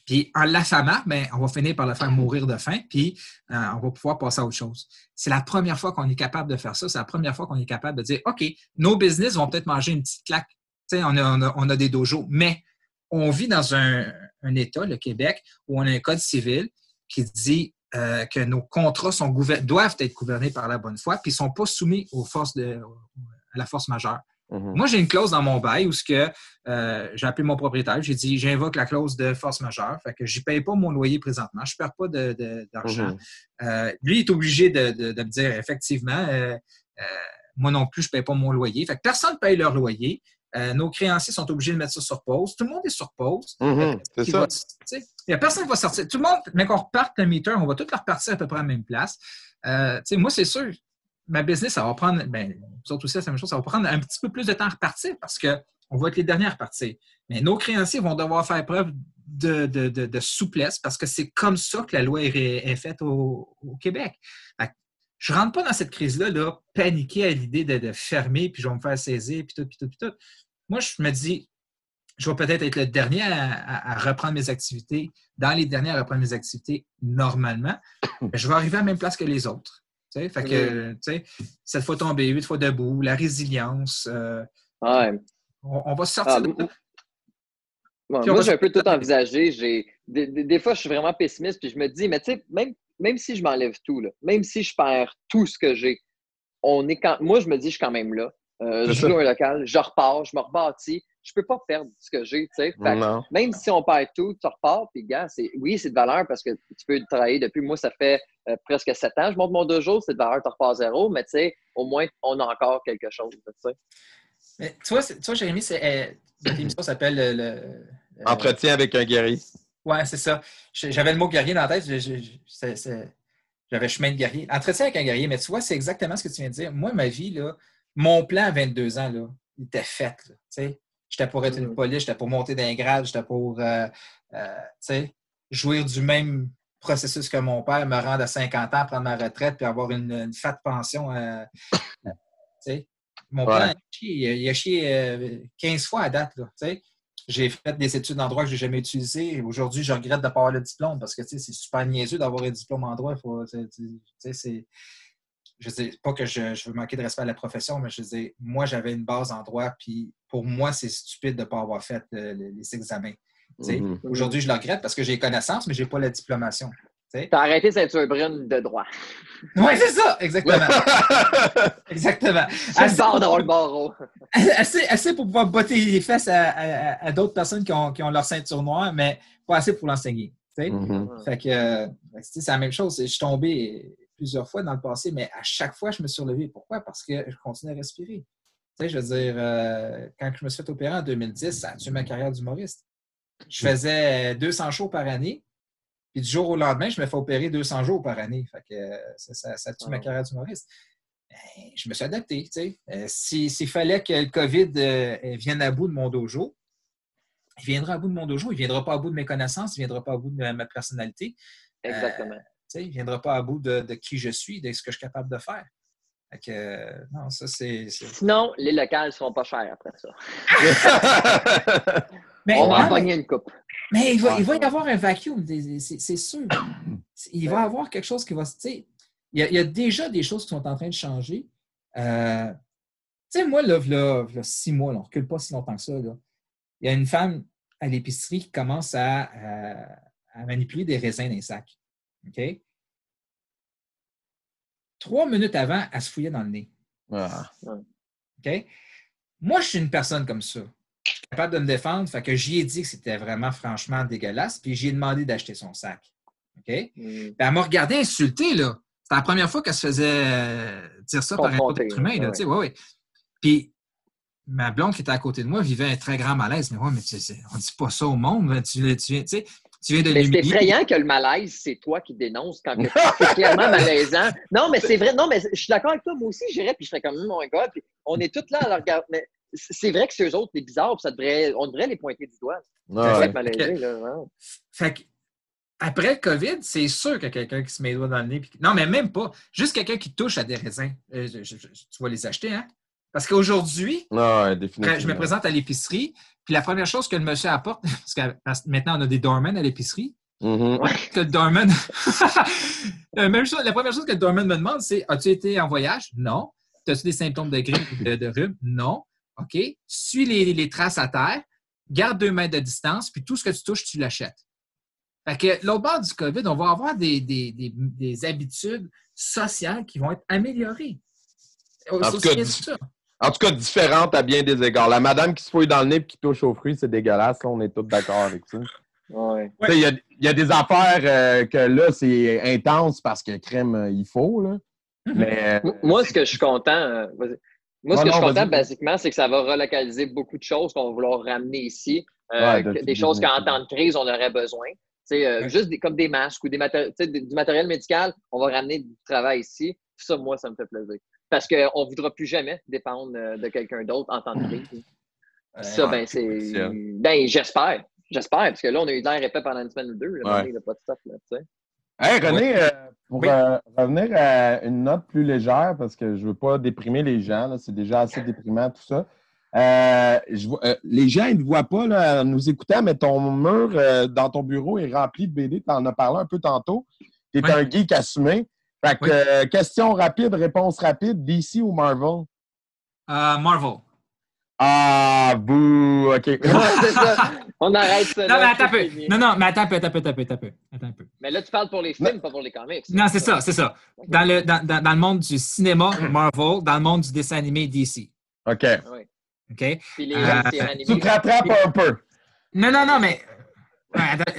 Puis en l'affamant, ben, on va finir par le faire mourir de faim, puis euh, on va pouvoir passer à autre chose. C'est la première fois qu'on est capable de faire ça. C'est la première fois qu'on est capable de dire OK, nos business vont peut-être manger une petite claque. On a, on, a, on a des dojos, mais on vit dans un, État, le Québec, où on a un code civil qui dit euh, que nos contrats sont doivent être gouvernés par la bonne foi, puis ils ne sont pas soumis aux forces de, à la force majeure. Mhm. Moi, j'ai une clause dans mon bail où ce que, euh, j'ai appelé mon propriétaire, j'ai dit j'invoque la clause de force majeure, fait que je ne paye pas mon loyer présentement, je ne perds pas de- de- d'argent. Mhm. Euh, lui, il est obligé de, de- de me dire effectivement, euh, euh, moi non plus, je ne paye pas mon loyer. Fait que personne ne paye leur loyer. Nos créanciers sont obligés de mettre ça sur pause. Tout le monde est sur pause. Mhm. C'est ça. Il n'y a personne qui va sortir. Tout le monde, mais qu'on reparte le meter, on va tous leur repartir à peu près à la même place. Moi, c'est sûr, ma business, ça va prendre, ben, vous autres aussi, c'est la même chose, ça va prendre un petit peu plus de temps à repartir parce qu'on va être les derniers à repartir. Mais nos créanciers vont devoir faire preuve de, de- de- souplesse parce que c'est comme ça que la loi est, faite au, Québec. Je ne rentre pas dans cette crise-là, là, paniquer à l'idée de, fermer, puis je vais me faire saisir, puis tout, puis tout, puis tout. Moi, je me dis, je vais peut-être être le dernier à, à- à reprendre mes activités, dans les derniers à reprendre mes activités normalement, je vais arriver à la même place que les autres. Fait que, tu sais, sept fois tombé, huit fois debout, la résilience, euh, Ouais. on, on va sortir Ah, de Puis on moi, va j'ai un peu sortir tout de- envisagé. J'ai, des, des- des fois, je suis vraiment pessimiste, puis je me dis, mais tu sais, même, même si je m'enlève tout, là, même si je perds tout ce que j'ai, on est quand, moi, je me dis, je suis quand même là. Euh, je joue un local, je repars, je me rebâtis. Je peux pas perdre ce que j'ai, tu sais. Même si on perd tout, tu repars, puis gars, c'est, oui, c'est de valeur parce que tu peux travailler depuis, moi, ça fait euh, presque sept ans, je monte mon dojo, c'est de valeur, tu repars zéro, mais tu sais, au moins, on a encore quelque chose, tu sais. Mais tu vois, tu vois Jérémy, c'est, euh, émission s'appelle le. le- euh, Entretien avec un guerrier. Ouais, c'est ça. J'avais le mot guerrier dans la tête. je- je- je- c'est- c'est- J'avais chemin de guerrier. Entretien avec un guerrier, mais tu vois, c'est exactement ce que tu viens de dire. Moi, ma vie, là, mon plan à 22 ans, là, il était fait. là, tu sais. J'étais pour être une police, j'étais pour monter d'un grade, j'étais pour euh, euh, jouir du même processus que mon père, me rendre à 50 ans, prendre ma retraite, puis avoir une, une fat pension. euh. Mon Ouais. plan, il a chié, il a chié, euh, 15 fois à date. J'ai fait des études en droit que je n'ai jamais utilisées. Aujourd'hui, je regrette de ne pas avoir le diplôme parce que c'est super niaiseux d'avoir un diplôme en droit. Faut, c'est- je dis pas que je, je veux manquer de respect à la profession, mais je dis, moi, j'avais une base en droit, puis pour moi, c'est stupide de ne pas avoir fait euh, les, examens. Mhm. Aujourd'hui, je le regrette parce que j'ai les connaissances, mais je n'ai pas la diplomation. T'as arrêté ceinture brune de droit. Oui, c'est ça, exactement. exactement. Assez bord dans le barreau. assez, assez pour pouvoir botter les fesses à, à- à d'autres personnes qui ont, qui ont leur ceinture noire, mais pas assez pour l'enseigner. Mhm. Fait que, euh, c'est la même chose. Je suis tombé, plusieurs fois dans le passé, mais à chaque fois, je me suis relevé. Pourquoi? Parce que je continue à respirer. Tu sais, je veux dire, euh, quand je me suis fait opérer en 2010, ça a tué ma carrière d'humoriste. Je faisais 200 shows par année, puis du jour au lendemain, je me fais opérer 200 jours par année. Fait que euh, ça, ça, ça tue ma carrière d'humoriste. Ben, je me suis adapté. Tu sais. Euh, S'il fallait que le COVID euh, vienne à bout de mon dojo, il viendra à bout de mon dojo. Il ne viendra pas à bout de mes connaissances, il ne viendra pas à bout de ma personnalité. Exactement. Euh, il ne viendra pas à bout de, de, qui je suis, de ce que je suis capable de faire. Fait que, euh, non, ça, c'est. Sinon, les locales ne seront pas chers après ça. mais, On va en non, pogner une coupe. mais il va, il va y avoir un vacuum, c'est sûr. Il va y avoir quelque chose qui va se. tu sais, Il y, a, il y a déjà des choses qui sont en train de changer. Euh, tu sais, moi, là, là, là, six mois, là, on ne recule pas si longtemps que ça. là. Il y a une femme à l'épicerie qui commence à, à- à manipuler des raisins dans les sacs. OK? Trois minutes avant, elle se fouillait dans le nez. Ah. OK? Moi, je suis une personne comme ça. Je suis capable de me défendre. Fait que j'y ai dit que c'était vraiment franchement dégueulasse, puis j'ai demandé d'acheter son sac. OK? Mm. Puis elle m'a regardé insulter, là. C'était la première fois qu'elle se faisait euh, dire ça par un autre être humain, là. ouais. tu sais, ouais, ouais. Puis ma blonde qui était à côté de moi vivait un très grand malaise. Mais ouais, mais tu sais, on dit pas ça au monde. Tu, tu tu sais, tu viens de Mais c'est effrayant que le malaise, c'est toi qui dénonces quand c'est clairement malaisant. Non, mais c'est vrai. Non, mais je suis d'accord avec toi. Moi aussi, j'irais, puis je serais comme, Hum, mon gars, puis on est tous là à le regarder. Mais c'est vrai que c'est eux autres, les bizarres, puis ça devrait, on devrait les pointer du doigt. Ah, C'est ouais. être malaisé, là. ouais. Fait que, après le COVID, c'est sûr qu'il y a quelqu'un qui se met les doigts dans le nez. puis- Non, mais même pas. Juste quelqu'un qui touche à des raisins. Euh, je- je- je- tu vas les acheter, hein? Parce qu'aujourd'hui, Ah, Quand je me présente à l'épicerie, puis la première chose que le monsieur apporte, parce que maintenant on a des doormen à l'épicerie, Mhm. que le doorman. même chose, la première chose que le doorman me demande, c'est As-tu été en voyage? Non. As-tu des symptômes de grippe ou de, de rhume? Non. OK. Suis les, les traces à terre, garde deux mètres de distance, puis tout ce que tu touches, tu l'achètes. Fait que l'autre bord du COVID, on va avoir des, des- des- des habitudes sociales qui vont être améliorées. tout Aussi cas, En tout cas, différente à bien des égards. La madame qui se fouille dans le nez et qui touche aux fruits, c'est dégueulasse. là, on est tous d'accord avec ça. Ouais. Il y, a, il y a des affaires euh, que là, c'est intense parce que crème, euh, il faut. Là. Mais euh, Moi, ce que je suis content, euh, moi, ce Non, que je suis content, basiquement, c'est que ça va relocaliser beaucoup de choses qu'on va vouloir ramener ici. Euh, Ouais, de des choses qu'en temps de crise, on aurait besoin. Tu sais, euh, Ouais. Juste des- comme des masques ou maté- des- du matériel médical, on va ramener du travail ici. Ça, moi, ça me fait plaisir. Parce qu'on ne voudra plus jamais dépendre euh, de quelqu'un d'autre en temps de crise. Ça, Ouais. ben, c'est. Ben, j'espère. J'espère, parce que là, on a eu de l'air épais pendant une semaine ou deux. Là, Ouais. Il n'y a pas de stuff, là, tu sais. Hey, René, euh, pour Oui. euh, revenir à une note plus légère, parce que je ne veux pas déprimer les gens, là, c'est déjà assez déprimant tout ça. Euh, je vois- euh, les gens, ils ne voient pas là, en nous écoutant, mais ton mur euh, dans ton bureau est rempli de BD. Tu en as parlé un peu tantôt. Tu es Oui. un geek assumé. Fait que, Oui. euh, question rapide, réponse rapide, DC ou Marvel? Euh, Marvel. Ah, bouh, OK. Ouais, c'est ça. On arrête ça. Non, là, mais attends un peu. fini. Non, non, mais attends un peu, attends un peu, attends un peu, attends un peu. Mais là, tu parles pour les films, pas pour les comics. Non, c'est ça, c'est ça. Dans le, dans, dans, dans le monde du cinéma, Marvel, dans le monde du dessin animé, DC. OK. Oui. OK? Puis les Euh. Tu te rattrapes un peu. Non, non, non, mais. Ouais, attends,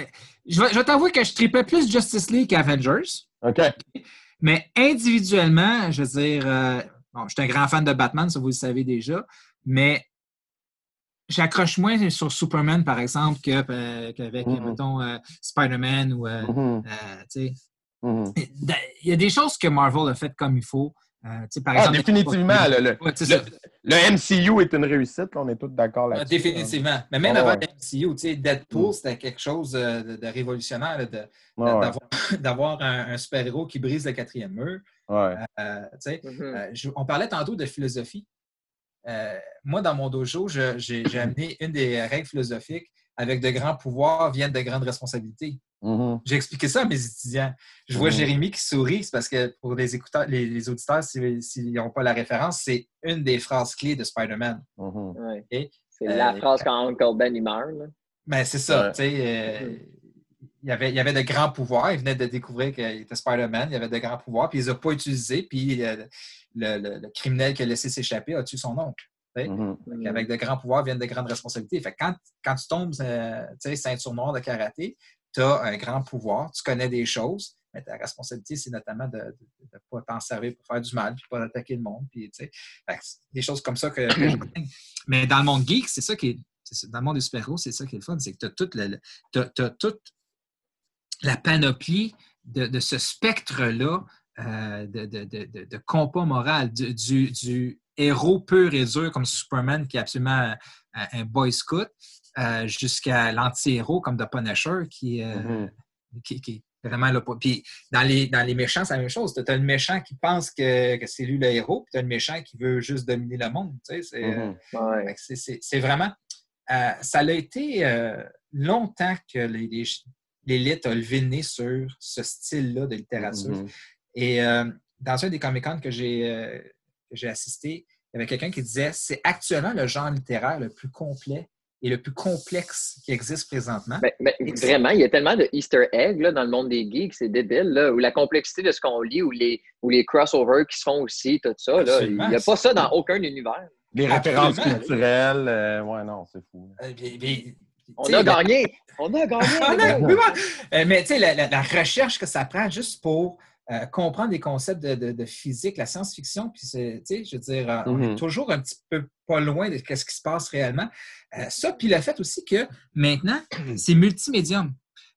je vais, je vais t'avouer que je tripais plus Justice League qu'Avengers. OK? Mais individuellement, je veux dire, euh, bon, je suis un grand fan de Batman, ça vous le savez déjà, mais j'accroche moins sur Superman, par exemple, euh, qu'avec, Mhm. mettons, euh, Spider-Man ou, tu sais. mhm. Il y a des choses que Marvel a faites comme il faut. Euh, par Ah, exemple, définitivement. Le, le- Ouais, ça. le MCU est une réussite. on est tous d'accord Ah, là-dessus. Définitivement. Mais même Ah, avant ouais. le MCU, tu sais, Deadpool, Mm. c'était quelque chose euh, de, de révolutionnaire, Ah, ouais. d'avoir, un, un super-héros qui brise le quatrième mur. Ouais. Euh, tu sais, Mhm. euh, je- on parlait tantôt de philosophie. Euh, moi, dans mon dojo, j'ai amené une des règles philosophiques avec de grands pouvoirs viennent de grandes responsabilités. Mhm. J'ai expliqué ça à mes étudiants. Je vois Mhm. Jérémy qui sourit, c'est parce que pour les, écouteurs, les, les auditeurs, s'ils n'ont pas la référence, c'est une des phrases clés de Spider-Man. Mhm. Ouais. Et, C'est Euh, la phrase quand Uncle Ben il meurt. Mais c'est ça, Ouais. tu sais. euh, il, y avait, il avait de grands pouvoirs. Il venait de découvrir qu'il était Spider-Man. Il y avait de grands pouvoirs, puis il ne les a pas utilisés. Puis euh, le, le- le criminel qui a laissé s'échapper a tué son oncle. Mhm. Fait qu'avec de grands pouvoirs viennent de grandes responsabilités. Fait que quand, quand tu tombes, euh, tu sais, ceinture noire de karaté, tu as un grand pouvoir, tu connais des choses, mais ta responsabilité, c'est notamment de ne pas t'en servir pour faire du mal, puis pas attaquer le monde. Puis, des choses comme ça que, Mais dans le monde geek, c'est ça qui est. Dans le monde des super-héros, c'est ça qui est le fun, c'est que tu as toute, toute la panoplie de, ce spectre-là euh, de, de, de, compas moral, du, du, héros pur et dur comme Superman, qui est absolument un, boy scout, euh, jusqu'à l'anti-héros comme The Punisher, qui, euh, mm-hmm. qui, qui, est vraiment là. Puis dans les, dans les méchants, c'est la même chose. Tu as le méchant qui pense que, que c'est lui le héros, puis tu as le méchant qui veut juste dominer le monde. Tu sais, c'est, mm-hmm. vraiment. ça a été longtemps que les, l'élite a levé le nez sur ce style-là de littérature. Mm-hmm. Et euh, dans un des Comic-Con que j'ai euh, assisté, il y avait quelqu'un qui disait c'est actuellement le genre littéraire le plus complet et le plus complexe qui existe présentement. Ben, ben, vraiment, il y a tellement de Easter eggs dans le monde des geeks, c'est débile, là, où la complexité de ce qu'on lit, ou les, ou les crossovers qui se font aussi, tout ça. Là, il n'y a pas ça dans aucun univers. Les références culturelles, euh, ouais, non, c'est fou. On a gagné! On a gagné! Euh, mais tu sais, la, recherche que ça prend juste pour euh, comprendre des concepts de, physique, la science-fiction, puis tu sais, je veux dire, euh, on est mm-hmm. toujours un petit peu pas loin de ce qui se passe réellement. ça, puis le fait aussi que maintenant, c'est multimédium.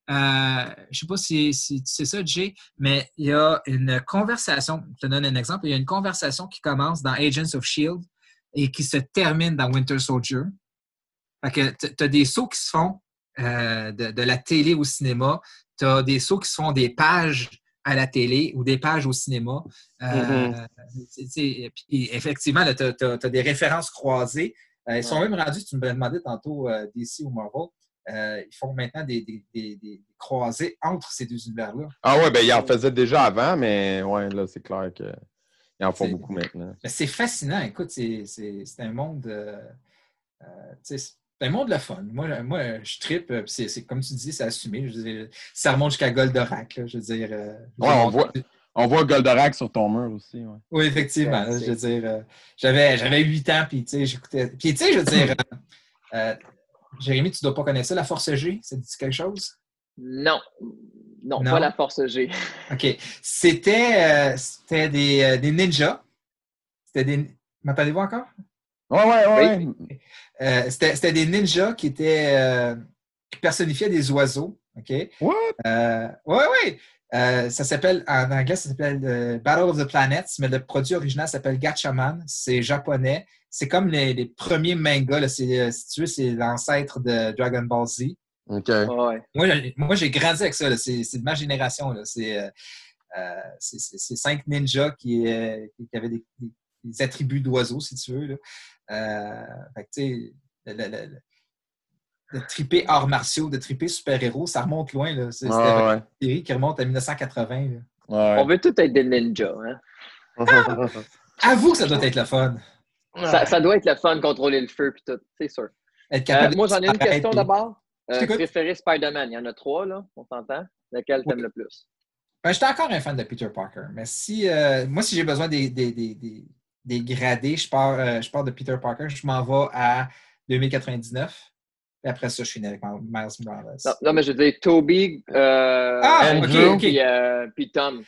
je ne sais pas si, si c'est ça, Jay, mais il y a une conversation, je te donne un exemple, il y a une conversation qui commence dans Agents of S.H.I.E.L.D. et qui se termine dans Winter Soldier. Fait que tu as des sauts qui se font euh, de, la télé au cinéma. Tu as des sauts qui se font des pages à la télé ou des pages au cinéma. Euh, mm-hmm. effectivement, tu as, des références croisées. Euh, ils sont même rendus, tu me demandé tantôt DC ou Marvel, ils font maintenant des, des, croisés entre ces deux univers-là. Ah ouais, ben ils en faisaient déjà avant, mais ouais, là, c'est clair qu'ils en font beaucoup maintenant. C'est fascinant. Écoute, c'est un monde. C'est un monde de la fun. Moi, moi je tripe. C'est comme tu dis, c'est assumé. Je ça remonte jusqu'à Goldorak. je veux dire. Euh, on, voit, on voit Goldorak sur ton mur aussi. Oui, effectivement. je veux dire, euh, j'avais, j'avais 8 ans, puis tu sais, j'écoutais. Puis tu sais, je veux dire, euh, Jérémy, tu ne dois pas connaître ça, la Force G, ça te dit quelque chose? Non. Non, pas la Force G. OK. C'était, c'était des, des ninjas. C'était des. M'entendez-vous encore? Oui, oui, oui. Euh, c'était des ninjas qui étaient euh, qui personnifiaient des oiseaux. OK? What? Euh, oui, oui. ça s'appelle, en anglais, ça s'appelle Battle of the Planets, mais le produit original s'appelle Gatchaman. C'est japonais. C'est comme les, premiers mangas. si tu veux, c'est l'ancêtre de Dragon Ball Z. OK. Moi, j'ai grandi avec ça. C'est de ma génération. C'est cinq ninjas qui, qui avaient des, des attributs d'oiseaux, si tu veux. Là. Euh, fait le, le, le, triper arts martiaux, de triper super-héros, ça remonte loin. C'est une série qui remonte à 1980. On veut tout être des ninjas. Hein? Ah! Avoue que ça doit être le fun. Ça, ça, doit être le fun, contrôler le feu puis tout, c'est sûr. Euh, moi, j'en ai une question d'abord. Euh, préféré Spider-Man, il y en a trois, là, on s'entend. Lequel t'aimes le plus? Ben, J'étais encore un fan de Peter Parker, mais si, euh, moi, si j'ai besoin des, des, des, des gradés. Je pars, euh, je pars de Peter Parker, je m'en vais à 2099. Et après ça, je finis avec Miles Morales. Non, mais je veux dire Toby, euh, ah, Andrew, euh, puis, Tom.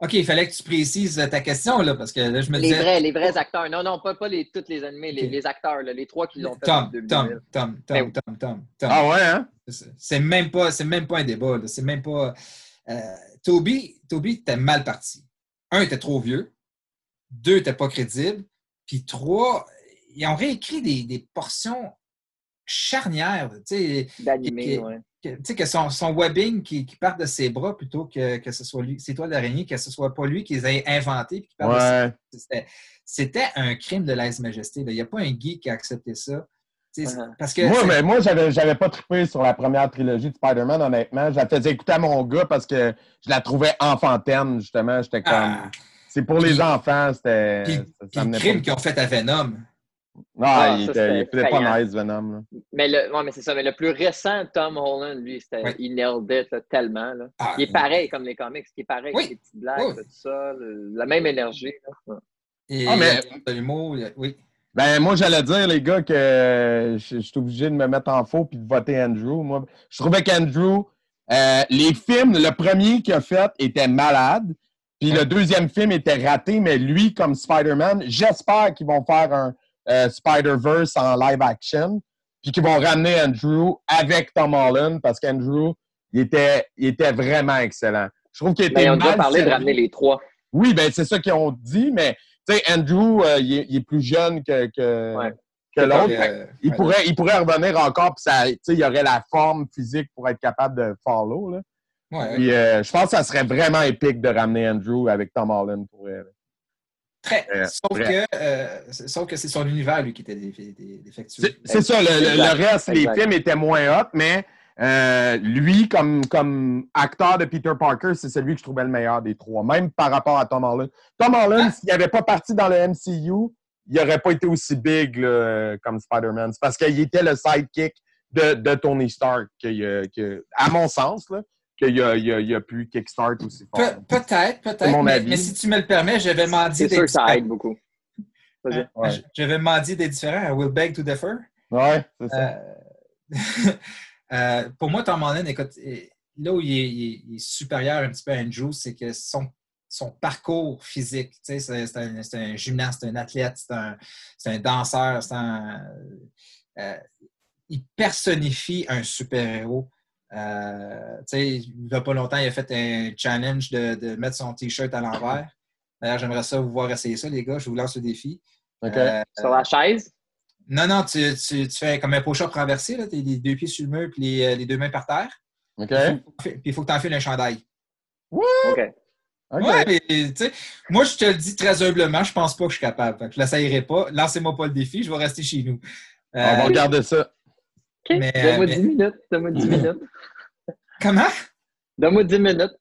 OK, il fallait que tu précises ta question, là, parce que là, je me les Vrais, les vrais acteurs. Non, non, pas, pas les, tous les animés, les, les, acteurs, là, les trois qui l'ont fait. Tom, Tom, Tom, Tom, Tom, Tom, Tom, Ah ouais, hein? C'est même, pas, même pas un débat, C'est même pas... Euh, Toby, Toby était mal parti. Un, était trop vieux. Deux, n'était pas crédible. Puis trois, ils ont réécrit des, portions charnières. D'animé, oui. Tu sais, que son, son webbing qui, qui, part de ses bras plutôt que, que ce soit lui, c'est toi l'araignée, que ce soit pas lui qui les ait inventés. C'était un crime de lèse-majesté. Il n'y a pas un geek qui a accepté ça. Uh-huh. Parce que moi, mais moi, j'avais, j'avais pas trippé sur la première trilogie de Spider-Man, honnêtement. Je la faisais écouter à mon gars parce que je la trouvais enfantaine, justement. J'étais comme. Ah. C'est pour les enfants, c'était. Puis, le crime qu'ils ont fait à Venom. Non, ah, il, était, pas nice, Venom. Mais le, ouais, mais c'est ça. Mais le plus récent, Tom Holland, lui, c'était, il nailed tellement. Là. Ah, il est pareil comme les comics. Il est pareil avec les petites blagues, tout ça. la même énergie. Là. Et ah, mais... l'humour, oui. Ben, moi, j'allais dire, les gars, que je, suis obligé de me mettre en faux puis de voter Andrew. Moi, je trouvais qu'Andrew, Euh, les films, le premier qu'il a fait était malade. Puis le deuxième film était raté, mais lui, comme Spider-Man, j'espère qu'ils vont faire un euh, Spider-Verse en live action. Puis qu'ils vont ramener Andrew avec Tom Holland parce qu'Andrew, il était, il était vraiment excellent. Je trouve qu'il était Mais on a mal parlé de servi. ramener les trois. Oui, ben c'est ça qu'ils ont dit, mais tu sais, Andrew, euh, il, est, il est plus jeune que, que, Ouais. que l'autre. Euh, Il, ouais. pourrait, il pourrait revenir encore, puis ça, tu sais, il aurait la forme physique pour être capable de follow. Là. Ouais, Puis, euh, je pense que ça serait vraiment épique de ramener Andrew avec Tom Holland pour elle. Très. Euh, sauf, très. que, euh, c'est- sauf que c'est son univers, lui, qui était dé- dé- défectueux. C'est ça, le, le- Exact. le reste, les films étaient moins hot, mais euh, lui, comme, comme acteur de Peter Parker, c'est celui que je trouvais le meilleur des trois, même par rapport à Tom Holland. Tom Holland, s'il n'avait pas parti dans le MCU, il n'aurait pas été aussi big là, comme Spider-Man. C'est parce qu'il était le sidekick de, de Tony Stark, que, à mon sens, là, qu'il a, il a, pu kickstart aussi fort. Pe- Peut-être, peut-être. mon Mais, avis. mais si tu me le permets, je vais m'en C'est sûr des que ça différents. aide beaucoup. Vas-y. Ouais. Je, je vais m'en dire des différents. I will beg to differ. Ouais, c'est ça. Euh, euh, pour moi, Tom Holland, écoute, là où il est, il est- il est supérieur un petit peu à Andrew, c'est que son, son parcours physique, tu sais, c'est c'est un, c'est un gymnaste, c'est un athlète, c'est un, c'est un danseur, c'est un, euh, il personnifie un super-héros. Euh, tu il n'y a pas longtemps, il a fait un challenge de, de mettre son T-shirt à l'envers. D'ailleurs, j'aimerais ça vous voir essayer ça, les gars. Je vous lance le défi. Euh, Sur la chaise? non, non, tu, tu, tu fais comme un push-up renversé, là, t'as les deux pieds sur le mur puis les, euh, les deux mains par terre. OK? Puis il faut que tu enfiles un chandail. OK. Ouais, mais tu sais, moi, je te le dis très humblement, je pense pas que je suis capable. Je l'essayerai pas. Lancez-moi pas le défi, je vais rester chez nous. On va regarder ça. OK. Mais, Donne-moi mais- 10 minutes. Donne-moi 10 minutes. comment? Donne-moi 10 minutes.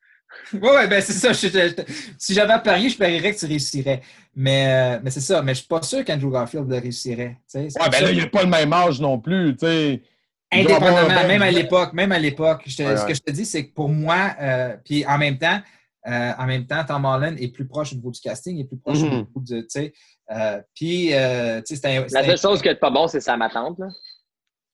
Oui, ouais, ben c'est ça. je- je- si j'avais à parier, je parierais que tu réussirais. Mais, euh, mais c'est ça. Mais je suis pas sûr qu'Andrew Garfield le réussirait. Ouais, ben là, il n'a pas le même âge non plus, tu sais. Il doit Indépendamment, avoir- même à l'époque, même à l'époque, je te- Ouais, ce ouais. que je te dis, c'est que pour moi, euh, puis en même temps, euh, en même temps, Tom Holland est plus proche au niveau du casting, il est plus proche au niveau de, tu sais, euh, puis, euh, tu sais, c'est un... La un- seule chose qui est pas bon, c'est ça, ma tante. Là.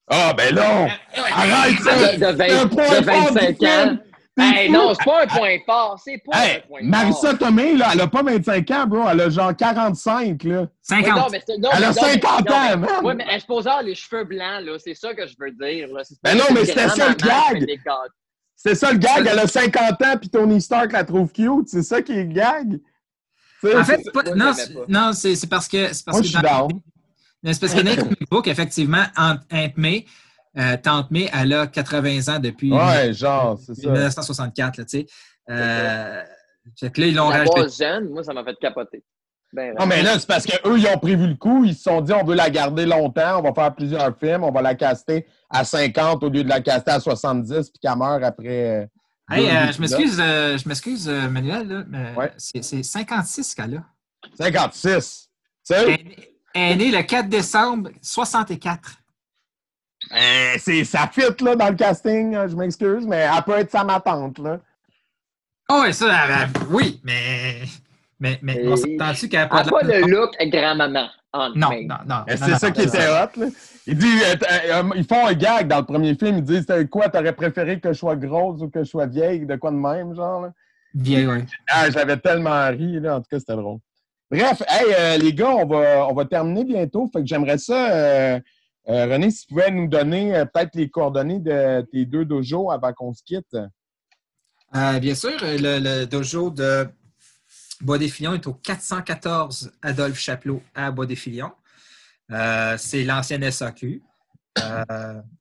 Ah, ben non! Arrête ça! De, de vingt- C'est un point de fort du 25 ans. Hey, non, c'est pas un point fort. C'est pas Hey, un point Marissa fort. Tomei, là, elle a pas 25 ans, bro. Elle a genre 45, là. Oui, 50. non, mais c'est- non, Elle mais a non, mais- 50 non, mais- ans, man! Oui, mais elle se pose avoir les cheveux blancs, là. C'est ça que je veux dire. Là. Ben non, mais c'était ça, le gag. C'est ça le gag, elle a 50 ans, puis Tony Stark la trouve cute. C'est ça qui est le gag. En fait, c'est pas- non, c'est- parce que. c'est parce Moi, que je suis dans- C'est parce que comic books, effectivement, Aunt Aunt May, euh, Tante May, elle a 80 ans depuis, Ouais, genre, c'est depuis ça. 1964, là, tu sais. Euh, fait que là, ils l'ont rajouté. jeune, moi, ça m'a fait capoter. Ben, Non, mais là, c'est parce qu'eux, ils ont prévu le coup. Ils se sont dit, on veut la garder longtemps, on va faire plusieurs films, on va la caster à 50 au lieu de la caster à 70, puis qu'elle meurt après. euh, Hey, deux euh, je m'excuse, euh, je m'excuse, euh, Manuel, là, mais Ouais. c'est c'est 56 qu'elle a. 56. Tu sais, est elle est née le 4 décembre 64. euh, c'est- ça fit là, dans le casting, hein, je m'excuse, mais elle peut être sa ma tante. Là. Oh, ouais, ça, oui, mais. Mais, mais Et- on s'entend-tu qu'elle n'a Elle pas a de pas le look grand-maman. Non, non, non. Non, c'est ça qui était hot. Là. Il dit, euh, euh, ils font un gag dans le premier film. Ils disent, quoi, t'aurais préféré que je sois grosse ou que je sois vieille, de quoi de même, genre. Là. Vieille, ouais. Ah, j'avais tellement ri, là. En tout cas, c'était drôle. Bref, hey, euh, les gars, on va, on va terminer bientôt. Fait que j'aimerais ça, euh, euh, René, si tu pouvais nous donner peut-être les coordonnées de tes deux dojos avant qu'on se quitte. Bien sûr, le, dojo de Bois-des-Filions est au 414 Adolphe Chapelot à Bois-des-Filions. Euh, c'est l'ancienne SAQ.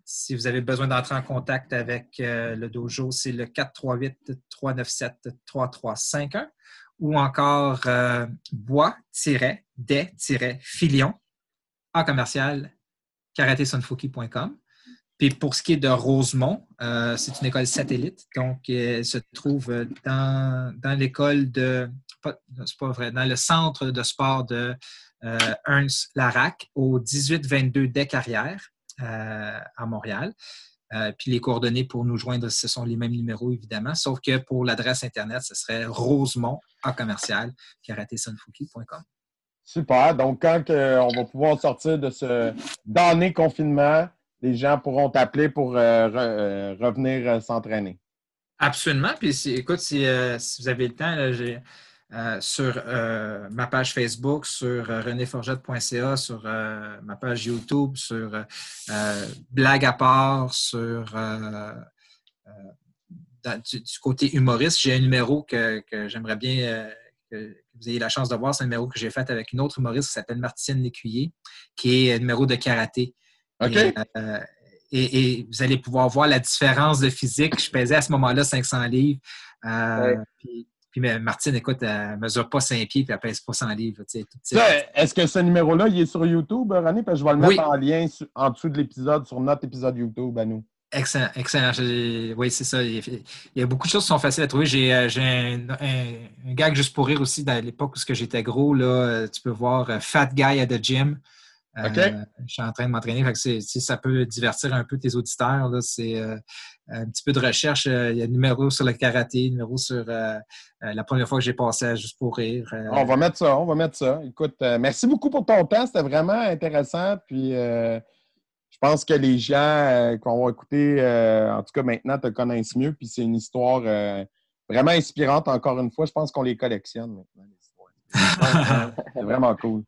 Si vous avez besoin d'entrer en contact avec le dojo, c'est le 438-397-3351 ou encore euh, bois-des-filions en commercial karatesunfuki.com. Puis pour ce qui est de Rosemont, euh, c'est une école satellite, donc elle se trouve dans, l'école de, c'est pas vrai, dans le centre de sport de euh, Ernst Larac au 1822 des Carrières à Montréal. Euh, puis les coordonnées pour nous joindre, ce sont les mêmes numéros, évidemment, sauf que pour l'adresse Internet, ce serait rosemont à commercial. Super. Donc, quand que on va pouvoir sortir de ce damné confinement, les gens pourront t'appeler pour euh, re- euh, revenir euh, s'entraîner. Absolument. Puis écoute, si, vous avez le temps, j'ai sur ma page Facebook, sur renéforgette.ca, sur ma page YouTube, sur Blague à part, sur du, côté humoriste, j'ai un numéro que, j'aimerais bien que, vous ayez la chance de voir. C'est un numéro que j'ai fait avec une autre humoriste qui s'appelle Martine Lécuyer, qui est un numéro de karaté. OK. Et, vous allez pouvoir voir la différence de physique. Je pesais à ce moment-là 500 livres. Puis, Martine, écoute, elle ne mesure pas 5 pieds puis elle pèse pas 100 livres. Est-ce que ce numéro-là, il est sur YouTube, René? Parce que je vais le mettre en lien en dessous de l'épisode, sur notre épisode YouTube à nous. Excellent, excellent. Oui, c'est ça. Il y a beaucoup de choses qui sont faciles à trouver. J'ai euh, un, un, gag juste pour rire aussi dans l'époque où j'étais gros. Là, euh, tu peux voir euh, Fat Guy at the Gym. Je suis en train de m'entraîner. Ça peut divertir un peu tes auditeurs. C'est un petit peu de recherche. Il y a un numéro sur le karaté, un numéro sur la première fois que j'ai passé à Juste pour rire. On va mettre ça, on va mettre ça. Écoute, merci beaucoup pour ton temps. C'était vraiment intéressant. Puis je pense que les gens euh, qu'on va écouter, euh, en tout cas maintenant, te connaissent mieux. Puis c'est une histoire euh, vraiment inspirante. Encore une fois, je pense qu'on les collectionne maintenant, les histoires. c'est vraiment cool.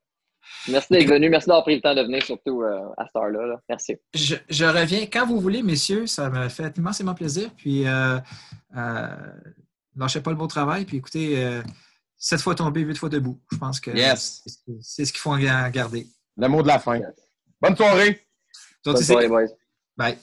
Merci d'être venu. Merci d'avoir pris le temps de venir, surtout à cette heure-là. Merci. Je, reviens quand vous voulez, messieurs. Ça me fait immensément plaisir. Puis, lâchez pas le beau travail. Puis, écoutez, sept fois tombé, huit fois debout. Je pense que c'est ce qu'il faut en garder. Le mot de la fin. Bonne soirée. Bonne soirée, boys. Bye.